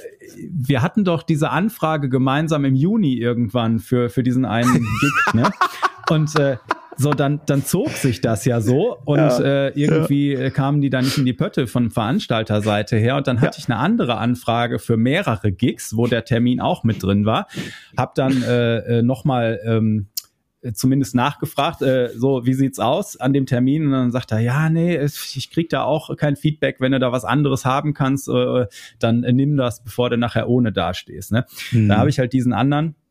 wir hatten doch diese Anfrage gemeinsam im Juni irgendwann für, für diesen einen Gig, ne? *laughs* Und äh, so, dann, dann zog sich das ja so und ja, äh, irgendwie ja. kamen die dann nicht in die Pötte von Veranstalterseite her und dann hatte ja. ich eine andere Anfrage für mehrere Gigs, wo der Termin auch mit drin war. Hab dann äh, äh nochmal ähm, zumindest nachgefragt, äh, so wie sieht's aus an dem Termin und dann sagt er, ja, nee, ich krieg da auch kein Feedback, wenn du da was anderes haben kannst, äh, dann äh, nimm das, bevor du nachher ohne dastehst. Ne? Mhm. Da habe ich halt diesen anderen äh,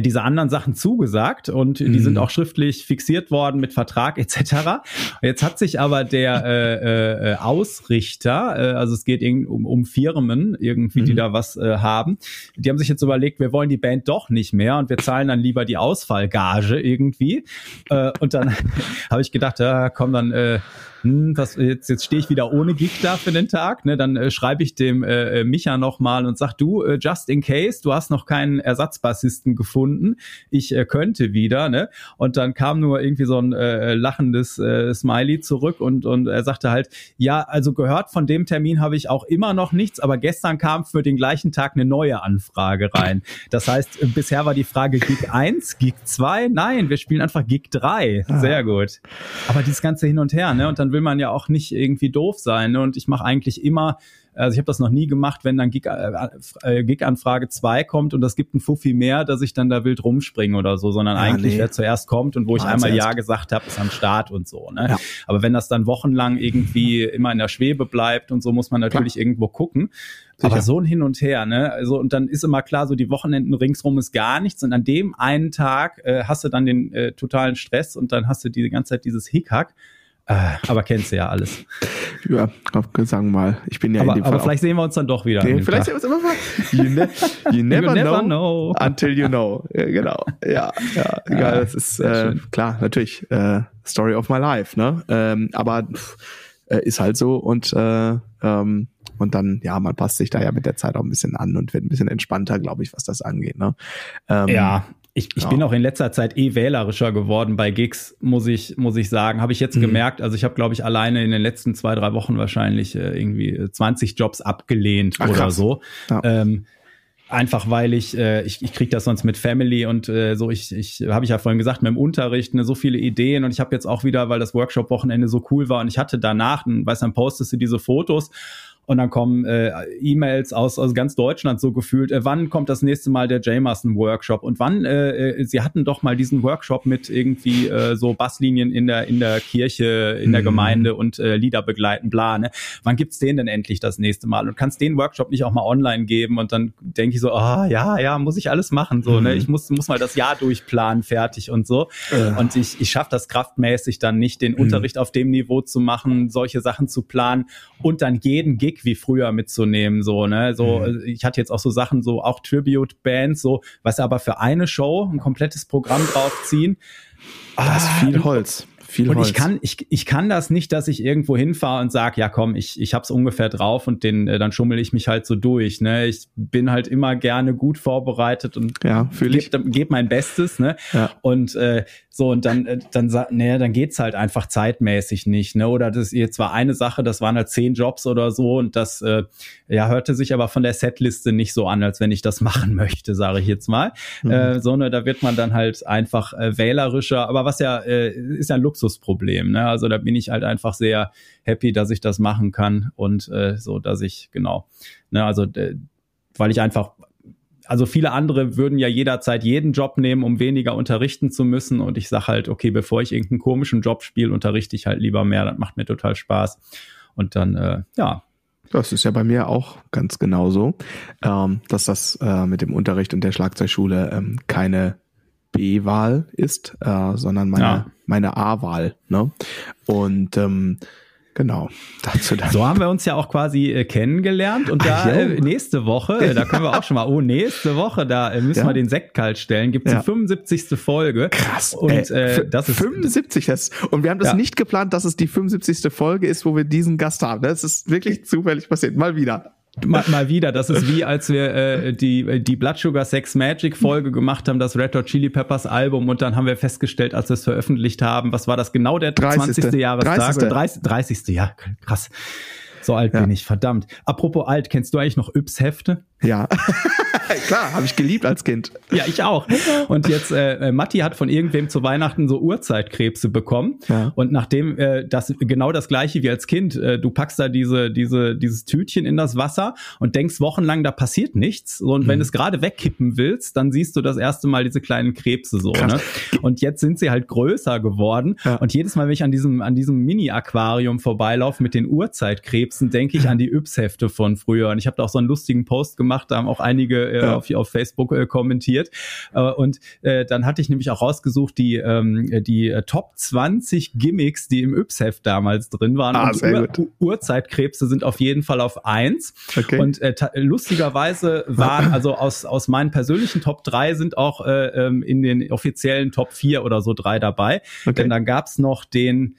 diese anderen Sachen zugesagt und die sind mhm. auch schriftlich fixiert worden mit Vertrag etc. Jetzt hat sich aber der äh, äh, Ausrichter, äh, also es geht um, um Firmen irgendwie, die mhm. da was äh, haben, die haben sich jetzt überlegt, wir wollen die Band doch nicht mehr und wir zahlen dann lieber die Ausfallgage irgendwie. Äh, und dann *laughs* habe ich gedacht, ja, komm, dann äh, hm, was, jetzt, jetzt stehe ich wieder ohne Gig da für den Tag, ne, dann äh, schreibe ich dem äh, äh Micha nochmal und sag, du, äh, just in case, du hast noch keinen Ersatzbassisten gefunden, ich äh, könnte wieder, ne? Und dann kam nur irgendwie so ein äh, lachendes äh, Smiley zurück und, und er sagte halt, ja, also gehört von dem Termin habe ich auch immer noch nichts, aber gestern kam für den gleichen Tag eine neue Anfrage rein. Das heißt, äh, bisher war die Frage Gig 1, Gig 2, nein, wir spielen einfach Gig 3. Ah. Sehr gut. Aber dieses ganze hin und her, ne? Und dann dann will man ja auch nicht irgendwie doof sein. Ne? Und ich mache eigentlich immer also ich habe das noch nie gemacht, wenn dann Gig, äh, äh Gig-Anfrage 2 kommt und das gibt ein Fuffi mehr, dass ich dann da wild rumspringe oder so, sondern ja, eigentlich, nee. wer zuerst kommt und wo ich einmal Ja gesagt habe, ist am Start und so. Ne? Ja. Aber wenn das dann wochenlang irgendwie immer in der Schwebe bleibt und so, muss man natürlich Klar. irgendwo gucken. Sicher. Aber so ein Hin und Her, ne? Also, und dann ist immer klar, so die Wochenenden ringsrum ist gar nichts. Und an dem einen Tag äh, hast du dann den äh, totalen Stress und dann hast du die ganze Zeit dieses Hickhack. Äh, aber kennst du ja alles. Ja, sagen wir mal, ich bin ja aber, in dem Fall. Aber vielleicht sehen wir uns dann doch wieder. Nee, vielleicht sehen wir uns immer mal. *laughs* You, ne you, never, you never know, know, until you know. Ja, genau. Ja, *laughs* ja, egal. das ist äh, klar, natürlich äh, Story of my life, ne? Ähm, aber pff, äh, ist halt so und äh, ähm, und dann, ja, man passt sich da ja mit der Zeit auch ein bisschen an und wird ein bisschen entspannter, glaube ich, was das angeht. Ne? Ähm, ja, ich, ich ja. bin auch in letzter Zeit eh wählerischer geworden bei Gigs, muss ich, muss ich sagen. Habe ich jetzt mhm. gemerkt. Also ich habe, glaube ich, alleine in den letzten zwei, drei Wochen wahrscheinlich äh, irgendwie 20 Jobs abgelehnt Ach, oder krass. so. Ja. Ähm, einfach weil ich äh, ich, ich kriege das sonst mit Family und äh, so ich ich habe ich ja vorhin gesagt mit dem Unterricht ne, so viele Ideen und ich habe jetzt auch wieder weil das Workshop Wochenende so cool war und ich hatte danach weiß dann postest du diese Fotos und dann kommen äh, E-Mails aus, aus ganz Deutschland so gefühlt, äh, wann kommt das nächste Mal der Jamerson-Workshop? Und wann, äh, äh, sie hatten doch mal diesen Workshop mit irgendwie äh, so Basslinien in der, in der Kirche, in der mhm. Gemeinde und äh, Lieder begleiten, bla, ne? Wann gibt's den denn endlich das nächste Mal? Und kannst den Workshop nicht auch mal online geben? Und dann denke ich so, ah, ja, ja, muss ich alles machen, so, ne? mhm. ne? Ich muss, muss mal das Jahr durchplanen, fertig und so. Äh. Und ich, ich schaffe das kraftmäßig dann nicht, den mhm. Unterricht auf dem Niveau zu machen, solche Sachen zu planen und dann jeden Gig Wie früher mitzunehmen, so, ne, so, mhm. ich hatte jetzt auch so Sachen, so auch Tribute-Bands, so, was aber für eine Show ein komplettes Programm draufziehen. Das ist viel ah, Holz. Viel und ich kann, ich, ich kann das nicht, dass ich irgendwo hinfahre und sag, ja komm, ich, ich hab's ungefähr drauf und den, äh, dann schummel ich mich halt so durch. Ne? Ich bin halt immer gerne gut vorbereitet und ja, gebe geb mein Bestes. Ne? Ja. Und äh, so, und dann, äh, dann, ne, dann geht's halt einfach zeitmäßig nicht. Ne? Oder das jetzt war eine Sache, das waren halt zehn Jobs oder so und das äh, ja, hörte sich aber von der Setliste nicht so an, als wenn ich das *laughs* machen möchte, sage ich jetzt mal. Mhm. Äh, so, ne, da wird man dann halt einfach äh, wählerischer, aber was ja, äh, ist ja ein Luxusproblem. Ne? Also da bin ich halt einfach sehr happy, dass ich das machen kann und äh, so, dass ich, genau, ne, also äh, weil ich einfach also viele andere würden ja jederzeit jeden Job nehmen, um weniger unterrichten zu müssen. Und ich sage halt, okay, bevor ich irgendeinen komischen Job spiele, unterrichte ich halt lieber mehr. Das macht mir total Spaß. Und dann, äh, ja. Das ist ja bei mir auch ganz genauso, ähm, dass das äh, mit dem Unterricht und der Schlagzeugschule ähm, keine B-Wahl ist, äh, sondern meine, ja. Meine A-Wahl. Ne? Und ähm, Genau, dazu dann. So haben wir uns ja auch quasi äh, kennengelernt und da äh, nächste Woche, äh, da können wir auch schon mal, oh, nächste Woche, da äh, müssen ja. wir den Sekt kalt stellen, gibt es ja. die 75. Folge. Krass. Und äh, das ist 75. Das, und wir haben das ja. nicht geplant, dass es die 75. Folge ist, wo wir diesen Gast haben. Das ist wirklich zufällig passiert. Mal wieder. Mal, mal wieder, das ist wie als wir äh, die die Blood Sugar Sex Magic Folge gemacht haben, das Red Hot Chili Peppers Album und dann haben wir festgestellt, als wir es veröffentlicht haben, was war das genau der 30. 20. Jahrestag 30. 30. 30. Ja, krass. So alt ja. bin ich, verdammt. Apropos alt, kennst du eigentlich noch Yps Hefte? Ja, *laughs* klar, habe ich geliebt als Kind. Ja, ich auch. Und jetzt, äh, äh, Matti hat von irgendwem zu Weihnachten so Urzeitkrebse bekommen. Ja. Und nachdem äh, das genau das gleiche wie als Kind, äh, du packst da diese, diese, dieses Tütchen in das Wasser und denkst wochenlang, da passiert nichts. Und mhm. wenn du es gerade wegkippen willst, dann siehst du das erste Mal diese kleinen Krebse so. Ne? Und jetzt sind sie halt größer geworden. Ja. Und jedes Mal, wenn ich an diesem, an diesem Mini-Aquarium vorbeilaufe mit den Urzeitkrebsen, denke ich an die Yps-Hefte von früher. Und ich habe da auch so einen lustigen Post gemacht da haben auch einige äh, ja. auf, auf Facebook äh, kommentiert. Äh, und äh, dann hatte ich nämlich auch rausgesucht, die, ähm, die äh, Top 20 Gimmicks, die im Yps-Heft damals drin waren. Ah, und Ur gut. Urzeitkrebse sind auf jeden Fall auf eins. Okay. Und äh, lustigerweise waren, also aus, aus meinen persönlichen Top 3 sind auch äh, ähm, in den offiziellen Top 4 oder so drei dabei. Okay. Denn dann gab's noch den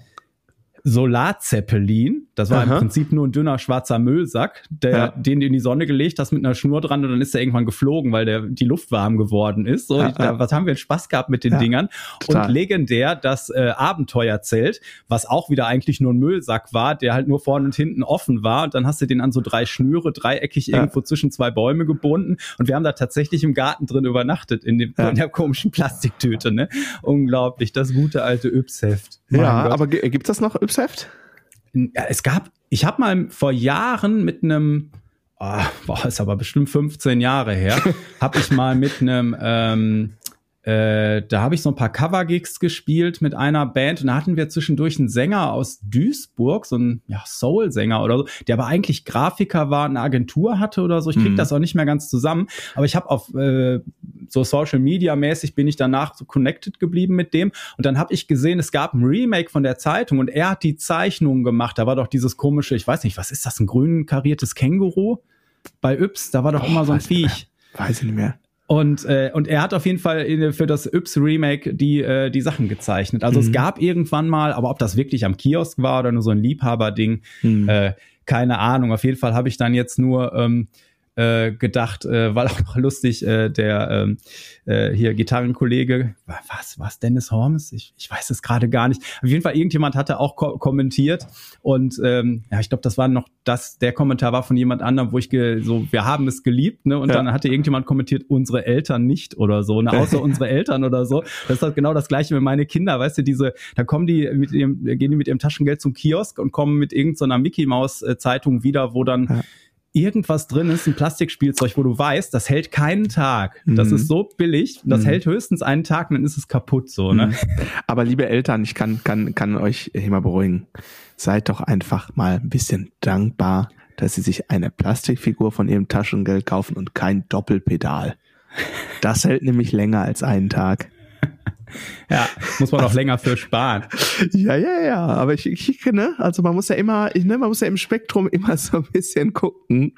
Solarzeppelin. Das war Aha. im Prinzip nur ein dünner schwarzer Müllsack, der, ja. den du in die Sonne gelegt hast mit einer Schnur dran und dann ist er irgendwann geflogen, weil der, die Luft warm geworden ist. So, ja, da, was haben wir Spaß gehabt mit den Dingern? Total. Und legendär das äh, Abenteuerzelt, was auch wieder eigentlich nur ein Müllsack war, der halt nur vorne und hinten offen war. Und dann hast du den an so drei Schnüre dreieckig irgendwo zwischen zwei Bäume gebunden. Und wir haben da tatsächlich im Garten drin übernachtet, in, dem, in der komischen Plastiktüte. Ne? Unglaublich, das gute alte Yps-Heft. Ja, aber gibt's das noch, Yps-Heft? ja, es gab, ich habe mal vor Jahren mit einem, oh, boah, ist aber bestimmt 15 Jahre her, *laughs* habe ich mal mit einem ähm, äh, da habe ich so ein paar Cover-Gigs gespielt mit einer Band und da hatten wir zwischendurch einen Sänger aus Duisburg, so ein ja, Soul-Sänger oder so, der aber eigentlich Grafiker war, eine Agentur hatte oder so. Ich krieg mhm. das auch nicht mehr ganz zusammen. Aber ich habe auf äh, so Social Media mäßig bin ich danach so connected geblieben mit dem und dann habe ich gesehen, es gab ein Remake von der Zeitung und er hat die Zeichnungen gemacht. Da war doch dieses komische, ich weiß nicht, was ist das, ein grün kariertes Känguru? Bei Yps, da war doch oh, immer so ein Viech. Weiß ich nicht mehr. Und, äh, und er hat auf jeden Fall für das Yps Remake die, äh, die Sachen gezeichnet. Also mhm. es gab irgendwann mal, aber ob das wirklich am Kiosk war oder nur so ein Liebhaberding, mhm. äh, keine Ahnung. Auf jeden Fall habe ich dann jetzt nur ähm, äh, gedacht, äh, weil auch noch lustig, äh, der ähm, äh, hier Gitarrenkollege, was, was, Dennis Hormes? Ich, ich weiß es gerade gar nicht. Auf jeden Fall, irgendjemand hatte auch ko kommentiert und ähm, ja, ich glaube, das war noch das, der Kommentar war von jemand anderem, wo ich so, wir haben es geliebt, ne? Und ja. dann hatte irgendjemand kommentiert, unsere Eltern nicht oder so, ne? Außer *laughs* unsere Eltern oder so. Das ist halt genau das gleiche mit meine Kinder, weißt du, diese, da kommen die mit ihrem, gehen die mit ihrem Taschengeld zum Kiosk und kommen mit irgendeiner Mickey Maus äh, wieder, wo dann ja irgendwas drin ist, ein Plastikspielzeug, wo du weißt, das hält keinen Tag. Das mhm. ist so billig, das mhm. hält höchstens einen Tag und dann ist es kaputt so. Ne? Mhm. Aber liebe Eltern, ich kann, kann, kann euch hier mal beruhigen. Seid doch einfach mal ein bisschen dankbar, dass sie sich eine Plastikfigur von ihrem Taschengeld kaufen und kein Doppelpedal. Das hält nämlich länger als einen Tag. *laughs* Ja, muss man auch länger für sparen. Ja, ja, ja. Aber ich, ich ne, also man muss ja immer, ich, ne, man muss ja im Spektrum immer *laughs* so ein bisschen gucken,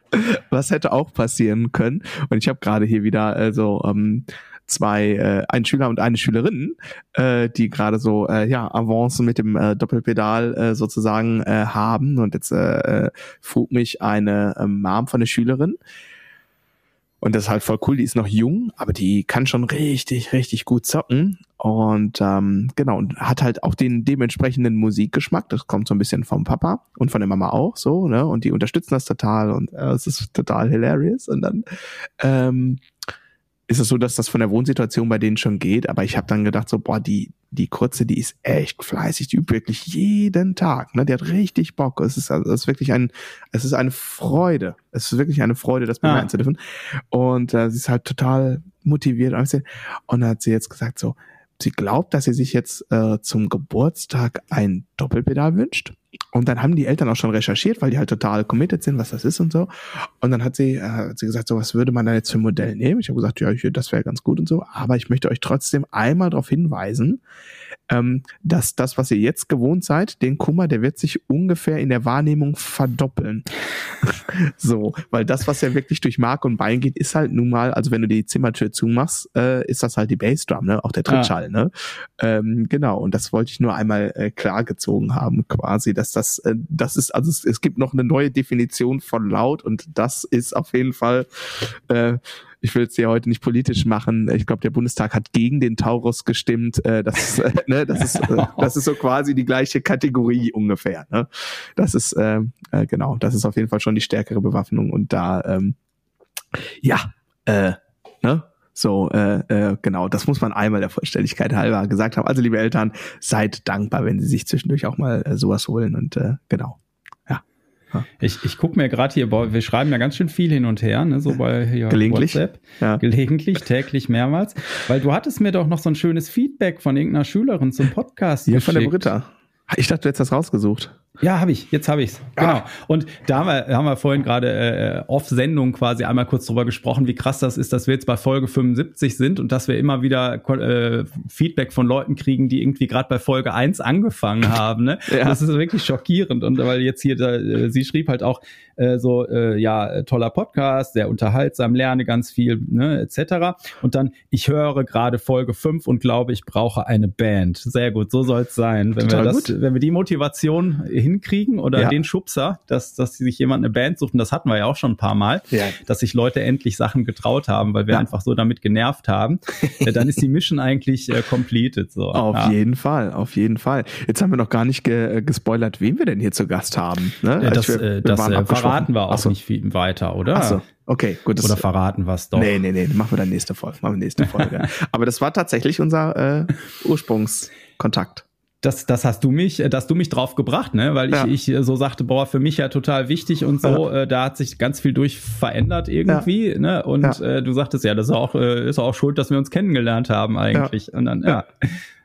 was hätte auch passieren können. Und ich habe gerade hier wieder also ähm, zwei, äh, ein Schüler und eine Schülerin, äh, die gerade so äh, ja Avancen mit dem äh, Doppelpedal äh, sozusagen äh, haben. Und jetzt äh, frug mich eine äh, Mom von der Schülerin, und das ist halt voll cool, die ist noch jung, aber die kann schon richtig, richtig gut zocken. Und ähm, genau, und hat halt auch den dementsprechenden Musikgeschmack. Das kommt so ein bisschen vom Papa und von der Mama auch so, ne? Und die unterstützen das total und äh, es ist total hilarious. Und dann ähm, ist es so, dass das von der Wohnsituation bei denen schon geht, aber ich habe dann gedacht so, boah, die die Kurze, die ist echt fleißig, die übt wirklich jeden Tag, ne? Die hat richtig Bock. Es ist also es ist wirklich ein es ist eine Freude. Es ist wirklich eine Freude, das begleiten ah. zu dürfen. Und äh, sie ist halt total motiviert und dann hat sie jetzt gesagt so, sie glaubt, dass sie sich jetzt äh, zum Geburtstag ein Doppelpedal wünscht. Und dann haben die Eltern auch schon recherchiert, weil die halt total committed sind, was das ist und so. Und dann hat sie, äh, hat sie gesagt, so was würde man da jetzt für ein Modell nehmen? Ich habe gesagt, ja, das wäre ganz gut und so. Aber ich möchte euch trotzdem einmal darauf hinweisen, ähm, dass das, was ihr jetzt gewohnt seid, den Kummer, der wird sich ungefähr in der Wahrnehmung verdoppeln. *laughs* so, weil das, was ja wirklich durch Mark und Bein geht, ist halt nun mal, also wenn du die Zimmertür zumachst, äh, ist das halt die Bassdrum, ne? Auch der Trittschall, ah. ne? Ähm, genau, und das wollte ich nur einmal äh, klargezogen haben, quasi, dass das, äh, das ist, also es, es gibt noch eine neue Definition von laut und das ist auf jeden Fall äh, ich will es ja heute nicht politisch machen. Ich glaube, der Bundestag hat gegen den Taurus gestimmt. Äh, das, äh, ne, das, ist, äh, das ist so quasi die gleiche Kategorie ungefähr. Ne? Das ist äh, äh, genau, das ist auf jeden Fall schon die stärkere Bewaffnung und da ähm, ja, äh, ne? So, äh, äh, genau, das muss man einmal der Vollständigkeit halber gesagt haben. Also, liebe Eltern, seid dankbar, wenn sie sich zwischendurch auch mal äh, sowas holen und äh, genau. Ich, ich gucke mir gerade hier, wir schreiben ja ganz schön viel hin und her, ne, so bei hier Gelegentlich. WhatsApp. Ja. Gelegentlich, täglich, mehrmals. Weil du hattest mir doch noch so ein schönes Feedback von irgendeiner Schülerin zum Podcast. Ja, von der Britta. Ich dachte, du hättest das rausgesucht. Ja, habe ich. Jetzt habe ich's. Genau. Ah. Und da haben wir, haben wir vorhin gerade äh, off-Sendung quasi einmal kurz drüber gesprochen, wie krass das ist, dass wir jetzt bei Folge 75 sind und dass wir immer wieder äh, Feedback von Leuten kriegen, die irgendwie gerade bei Folge 1 angefangen haben. Ne? *laughs* ja. Das ist wirklich schockierend. Und weil jetzt hier, da, äh, sie schrieb halt auch äh, so, äh, ja, toller Podcast, sehr unterhaltsam, lerne ganz viel, ne, etc. Und dann, ich höre gerade Folge 5 und glaube, ich brauche eine Band. Sehr gut, so soll es sein. Wenn wir das, gut. wenn wir die Motivation hinkriegen oder ja. den Schubser, dass, dass sich jemand eine Band sucht, und das hatten wir ja auch schon ein paar Mal, ja. dass sich Leute endlich Sachen getraut haben, weil wir ja. einfach so damit genervt haben, dann ist die Mission eigentlich äh, completed. So. Auf jeden Fall, auf jeden Fall. Jetzt haben wir noch gar nicht ge äh, gespoilert, wen wir denn hier zu Gast haben. Ne? Ja, das, wir, wir das äh, verraten wir auch so. nicht viel weiter, oder? Ach so. Okay, gut. Oder verraten wir es doch? Nee, nee, nee, machen wir dann nächste Folge. Machen wir nächste *laughs* Folge. Aber das war tatsächlich unser äh, Ursprungskontakt. Das, das hast du mich, dass du mich drauf gebracht, ne? Weil ich, ja. ich so sagte, boah, für mich ja total wichtig und so, ja. äh, da hat sich ganz viel durch verändert irgendwie, ja. ne? Und äh, du sagtest ja, das ist auch, äh, ist auch schuld, dass wir uns kennengelernt haben eigentlich. Und dann, ja.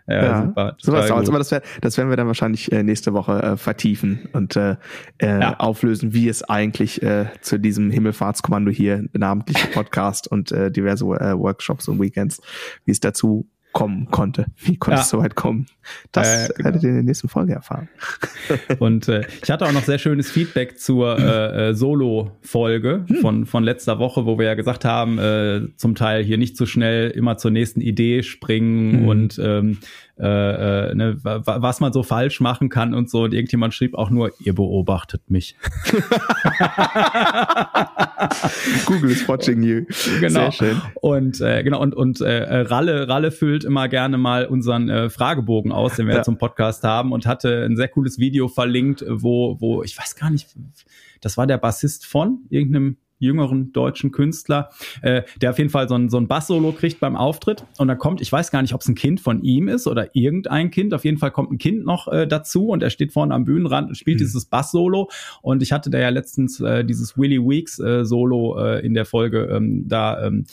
Ja, ja, super. Sowas aber das, wär, das werden wir dann wahrscheinlich äh, nächste Woche äh, vertiefen und äh, äh, ja. auflösen, wie es eigentlich äh, zu diesem Himmelfahrtskommando hier, namentliche Podcast und äh, diverse äh, Workshops und Weekends, wie es dazu kommen konnte. Wie konnte ja. es so weit kommen? Das äh, genau. werdet ihr in der nächsten Folge erfahren. *laughs* Und äh, ich hatte auch noch sehr schönes Feedback zur äh, äh, Solo-Folge hm. von, von letzter Woche, wo wir ja gesagt haben, äh, zum Teil hier nicht so schnell immer zur nächsten Idee springen hm. und ähm, äh, äh, ne, was man so falsch machen kann und so. Und irgendjemand schrieb auch nur, ihr beobachtet mich. *laughs* Google is watching you. Genau. Sehr schön. Und äh, genau, und, und äh, Ralle, Ralle füllt immer gerne mal unseren äh, Fragebogen aus, den wir ja. zum Podcast haben und hatte ein sehr cooles Video verlinkt, wo, wo, ich weiß gar nicht, das war der Bassist von irgendeinem jüngeren deutschen Künstler, äh, der auf jeden Fall so ein, so ein Bass-Solo kriegt beim Auftritt. Und da kommt, ich weiß gar nicht, ob es ein Kind von ihm ist oder irgendein Kind. Auf jeden Fall kommt ein Kind noch äh, dazu und er steht vorne am Bühnenrand und spielt mhm. dieses Bass-Solo. Und ich hatte da ja letztens äh, dieses Willy Weeks äh, Solo äh, in der Folge ähm, da ähm,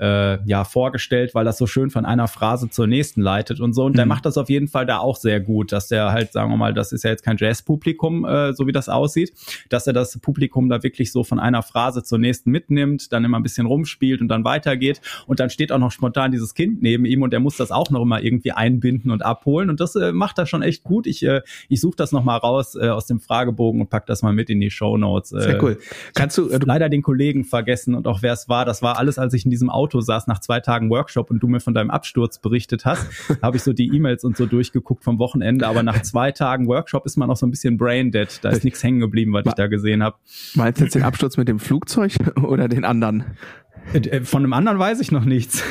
äh, ja vorgestellt, weil das so schön von einer Phrase zur nächsten leitet und so. Und mhm. der macht das auf jeden Fall da auch sehr gut, dass der halt, sagen wir mal, das ist ja jetzt kein Jazz-Publikum, äh, so wie das aussieht, dass er das Publikum da wirklich so von einer Phrase zur nächsten mitnimmt, dann immer ein bisschen rumspielt und dann weitergeht. Und dann steht auch noch spontan dieses Kind neben ihm und er muss das auch noch immer irgendwie einbinden und abholen. Und das äh, macht er schon echt gut. Ich, äh, ich suche das noch mal raus äh, aus dem Fragebogen und pack das mal mit in die Show Notes. Äh, Sehr cool. Kannst du, äh, du leider den Kollegen vergessen und auch wer es war. Das war alles, als ich in diesem Auto Auto saß nach zwei Tagen Workshop und du mir von deinem Absturz berichtet hast, *laughs* habe ich so die E-Mails und so durchgeguckt vom Wochenende. Aber nach zwei Tagen Workshop ist man auch so ein bisschen brain dead. Da ist nichts hängen geblieben, was ich da gesehen habe. Meinst du jetzt den Absturz mit dem Flugzeug *laughs* oder den anderen? Äh, äh, von einem anderen weiß ich noch nichts.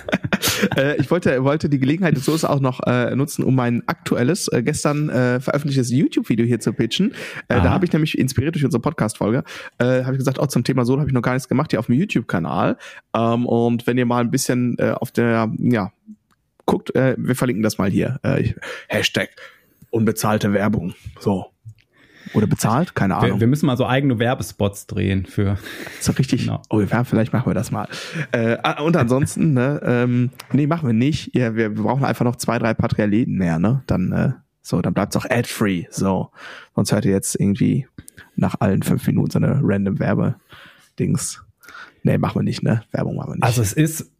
*laughs* äh, ich wollte, wollte die Gelegenheit so ist auch noch äh, nutzen, um mein aktuelles, äh, gestern äh, veröffentlichtes YouTube-Video hier zu pitchen. Äh, da habe ich nämlich inspiriert durch unsere Podcast-Folge, äh, habe ich gesagt, auch zum Thema Solo habe ich noch gar nichts gemacht hier auf dem YouTube-Kanal. Ähm, und wenn ihr mal ein bisschen äh, auf der, ja, guckt, äh, wir verlinken das mal hier. Äh, Hashtag unbezahlte Werbung. So. Oder bezahlt? Keine Ahnung. Wir, wir, müssen mal so eigene Werbespots drehen für. So richtig. Genau. Oh, ja, vielleicht machen wir das mal. Äh, ah, und ansonsten, ne, ähm, nee, machen wir nicht. Ja, wir, brauchen einfach noch zwei, drei Patrialeten mehr, ne? Dann, äh, so, dann bleibt's auch ad-free. So. Sonst hört ihr jetzt irgendwie nach allen fünf Minuten so eine random Werbe-Dings. Nee, machen wir nicht, ne? Werbung machen wir nicht. Also es ist,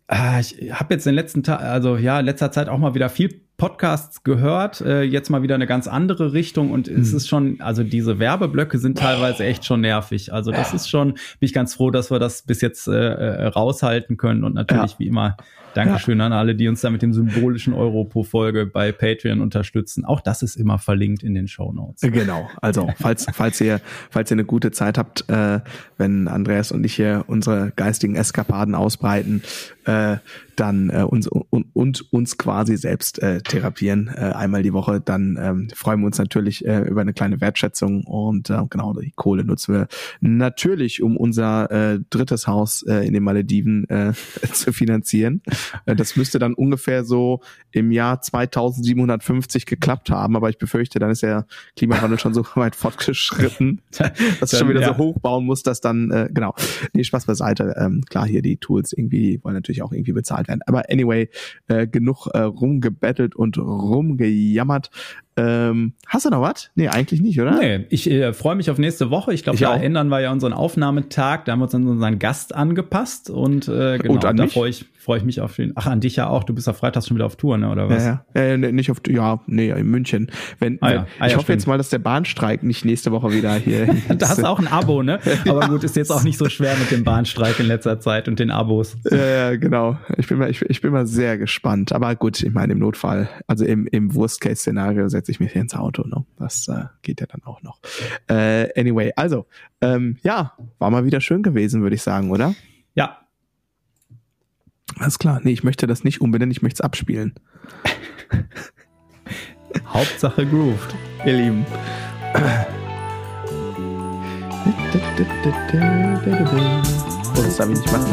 ich habe jetzt in den letzten Tagen, also ja, in letzter Zeit auch mal wieder viel Podcasts gehört, äh, jetzt mal wieder eine ganz andere Richtung und mhm. es ist schon, also diese Werbeblöcke sind teilweise echt schon nervig. Also das ist schon, bin ich ganz froh, dass wir das bis jetzt äh, äh raushalten können und natürlich ja. wie immer Dankeschön ja. an alle, die uns da mit dem symbolischen Euro pro Folge bei Patreon unterstützen. Auch das ist immer verlinkt in den Show Notes. Genau. Also falls falls ihr falls ihr eine gute Zeit habt, äh, wenn Andreas und ich hier unsere geistigen Eskapaden ausbreiten, äh, dann äh, uns und, und uns quasi selbst äh, therapieren äh, einmal die Woche, dann ähm, freuen wir uns natürlich äh, über eine kleine Wertschätzung und äh, genau die Kohle nutzen wir natürlich, um unser äh, drittes Haus äh, in den Malediven äh, *laughs* zu finanzieren. Äh, das müsste dann ungefähr so im Jahr 2750 geklappt haben, aber ich befürchte, dann ist der Klimawandel schon so *laughs* weit fortgeschritten, *laughs* dass du schon wieder ja. so hochbauen muss, dass dann äh, genau. Nee, Spaß beiseite. Ähm, klar, hier die Tools irgendwie wollen natürlich auch irgendwie bezahlt werden. Aber anyway, äh, genug äh, rumgebettelt und rumgejammert. Ähm, hast du noch was? Nee, eigentlich nicht, oder? Nee, ich äh, freue mich auf nächste Woche. Ich glaube, da auch. ändern wir ja unseren Aufnahmetag. Da haben wir uns an unseren Gast angepasst und äh, genau, und da freue ich, freu ich mich auf den. Ach, an dich ja auch. Du bist ja freitags schon wieder auf Tour, ne? Oder was? Ja, ja. Äh, nicht auf ja, nee, in München. Wenn, ah, ja. ah, ich ja, hoffe stimmt. jetzt mal, dass der Bahnstreik nicht nächste Woche wieder hier. *laughs* da hast du auch ein Abo, ne? *laughs* Aber gut, ist jetzt auch nicht so schwer mit dem Bahnstreik in letzter Zeit und den Abos. Ja, ja genau. Ich bin mal, ich, ich bin mal sehr gespannt. Aber gut, ich meine, im Notfall, also im, im Worst-Case-Szenario setze ich mich hier ins Auto. Ne? Das äh, geht ja dann auch noch. Äh, anyway, also, ähm, ja, war mal wieder schön gewesen, würde ich sagen, oder? Ja. Alles klar. Nee, ich möchte das nicht umbenennen, ich möchte es abspielen. *laughs* Hauptsache grooved, ihr Lieben. Oh, das darf ich nicht machen.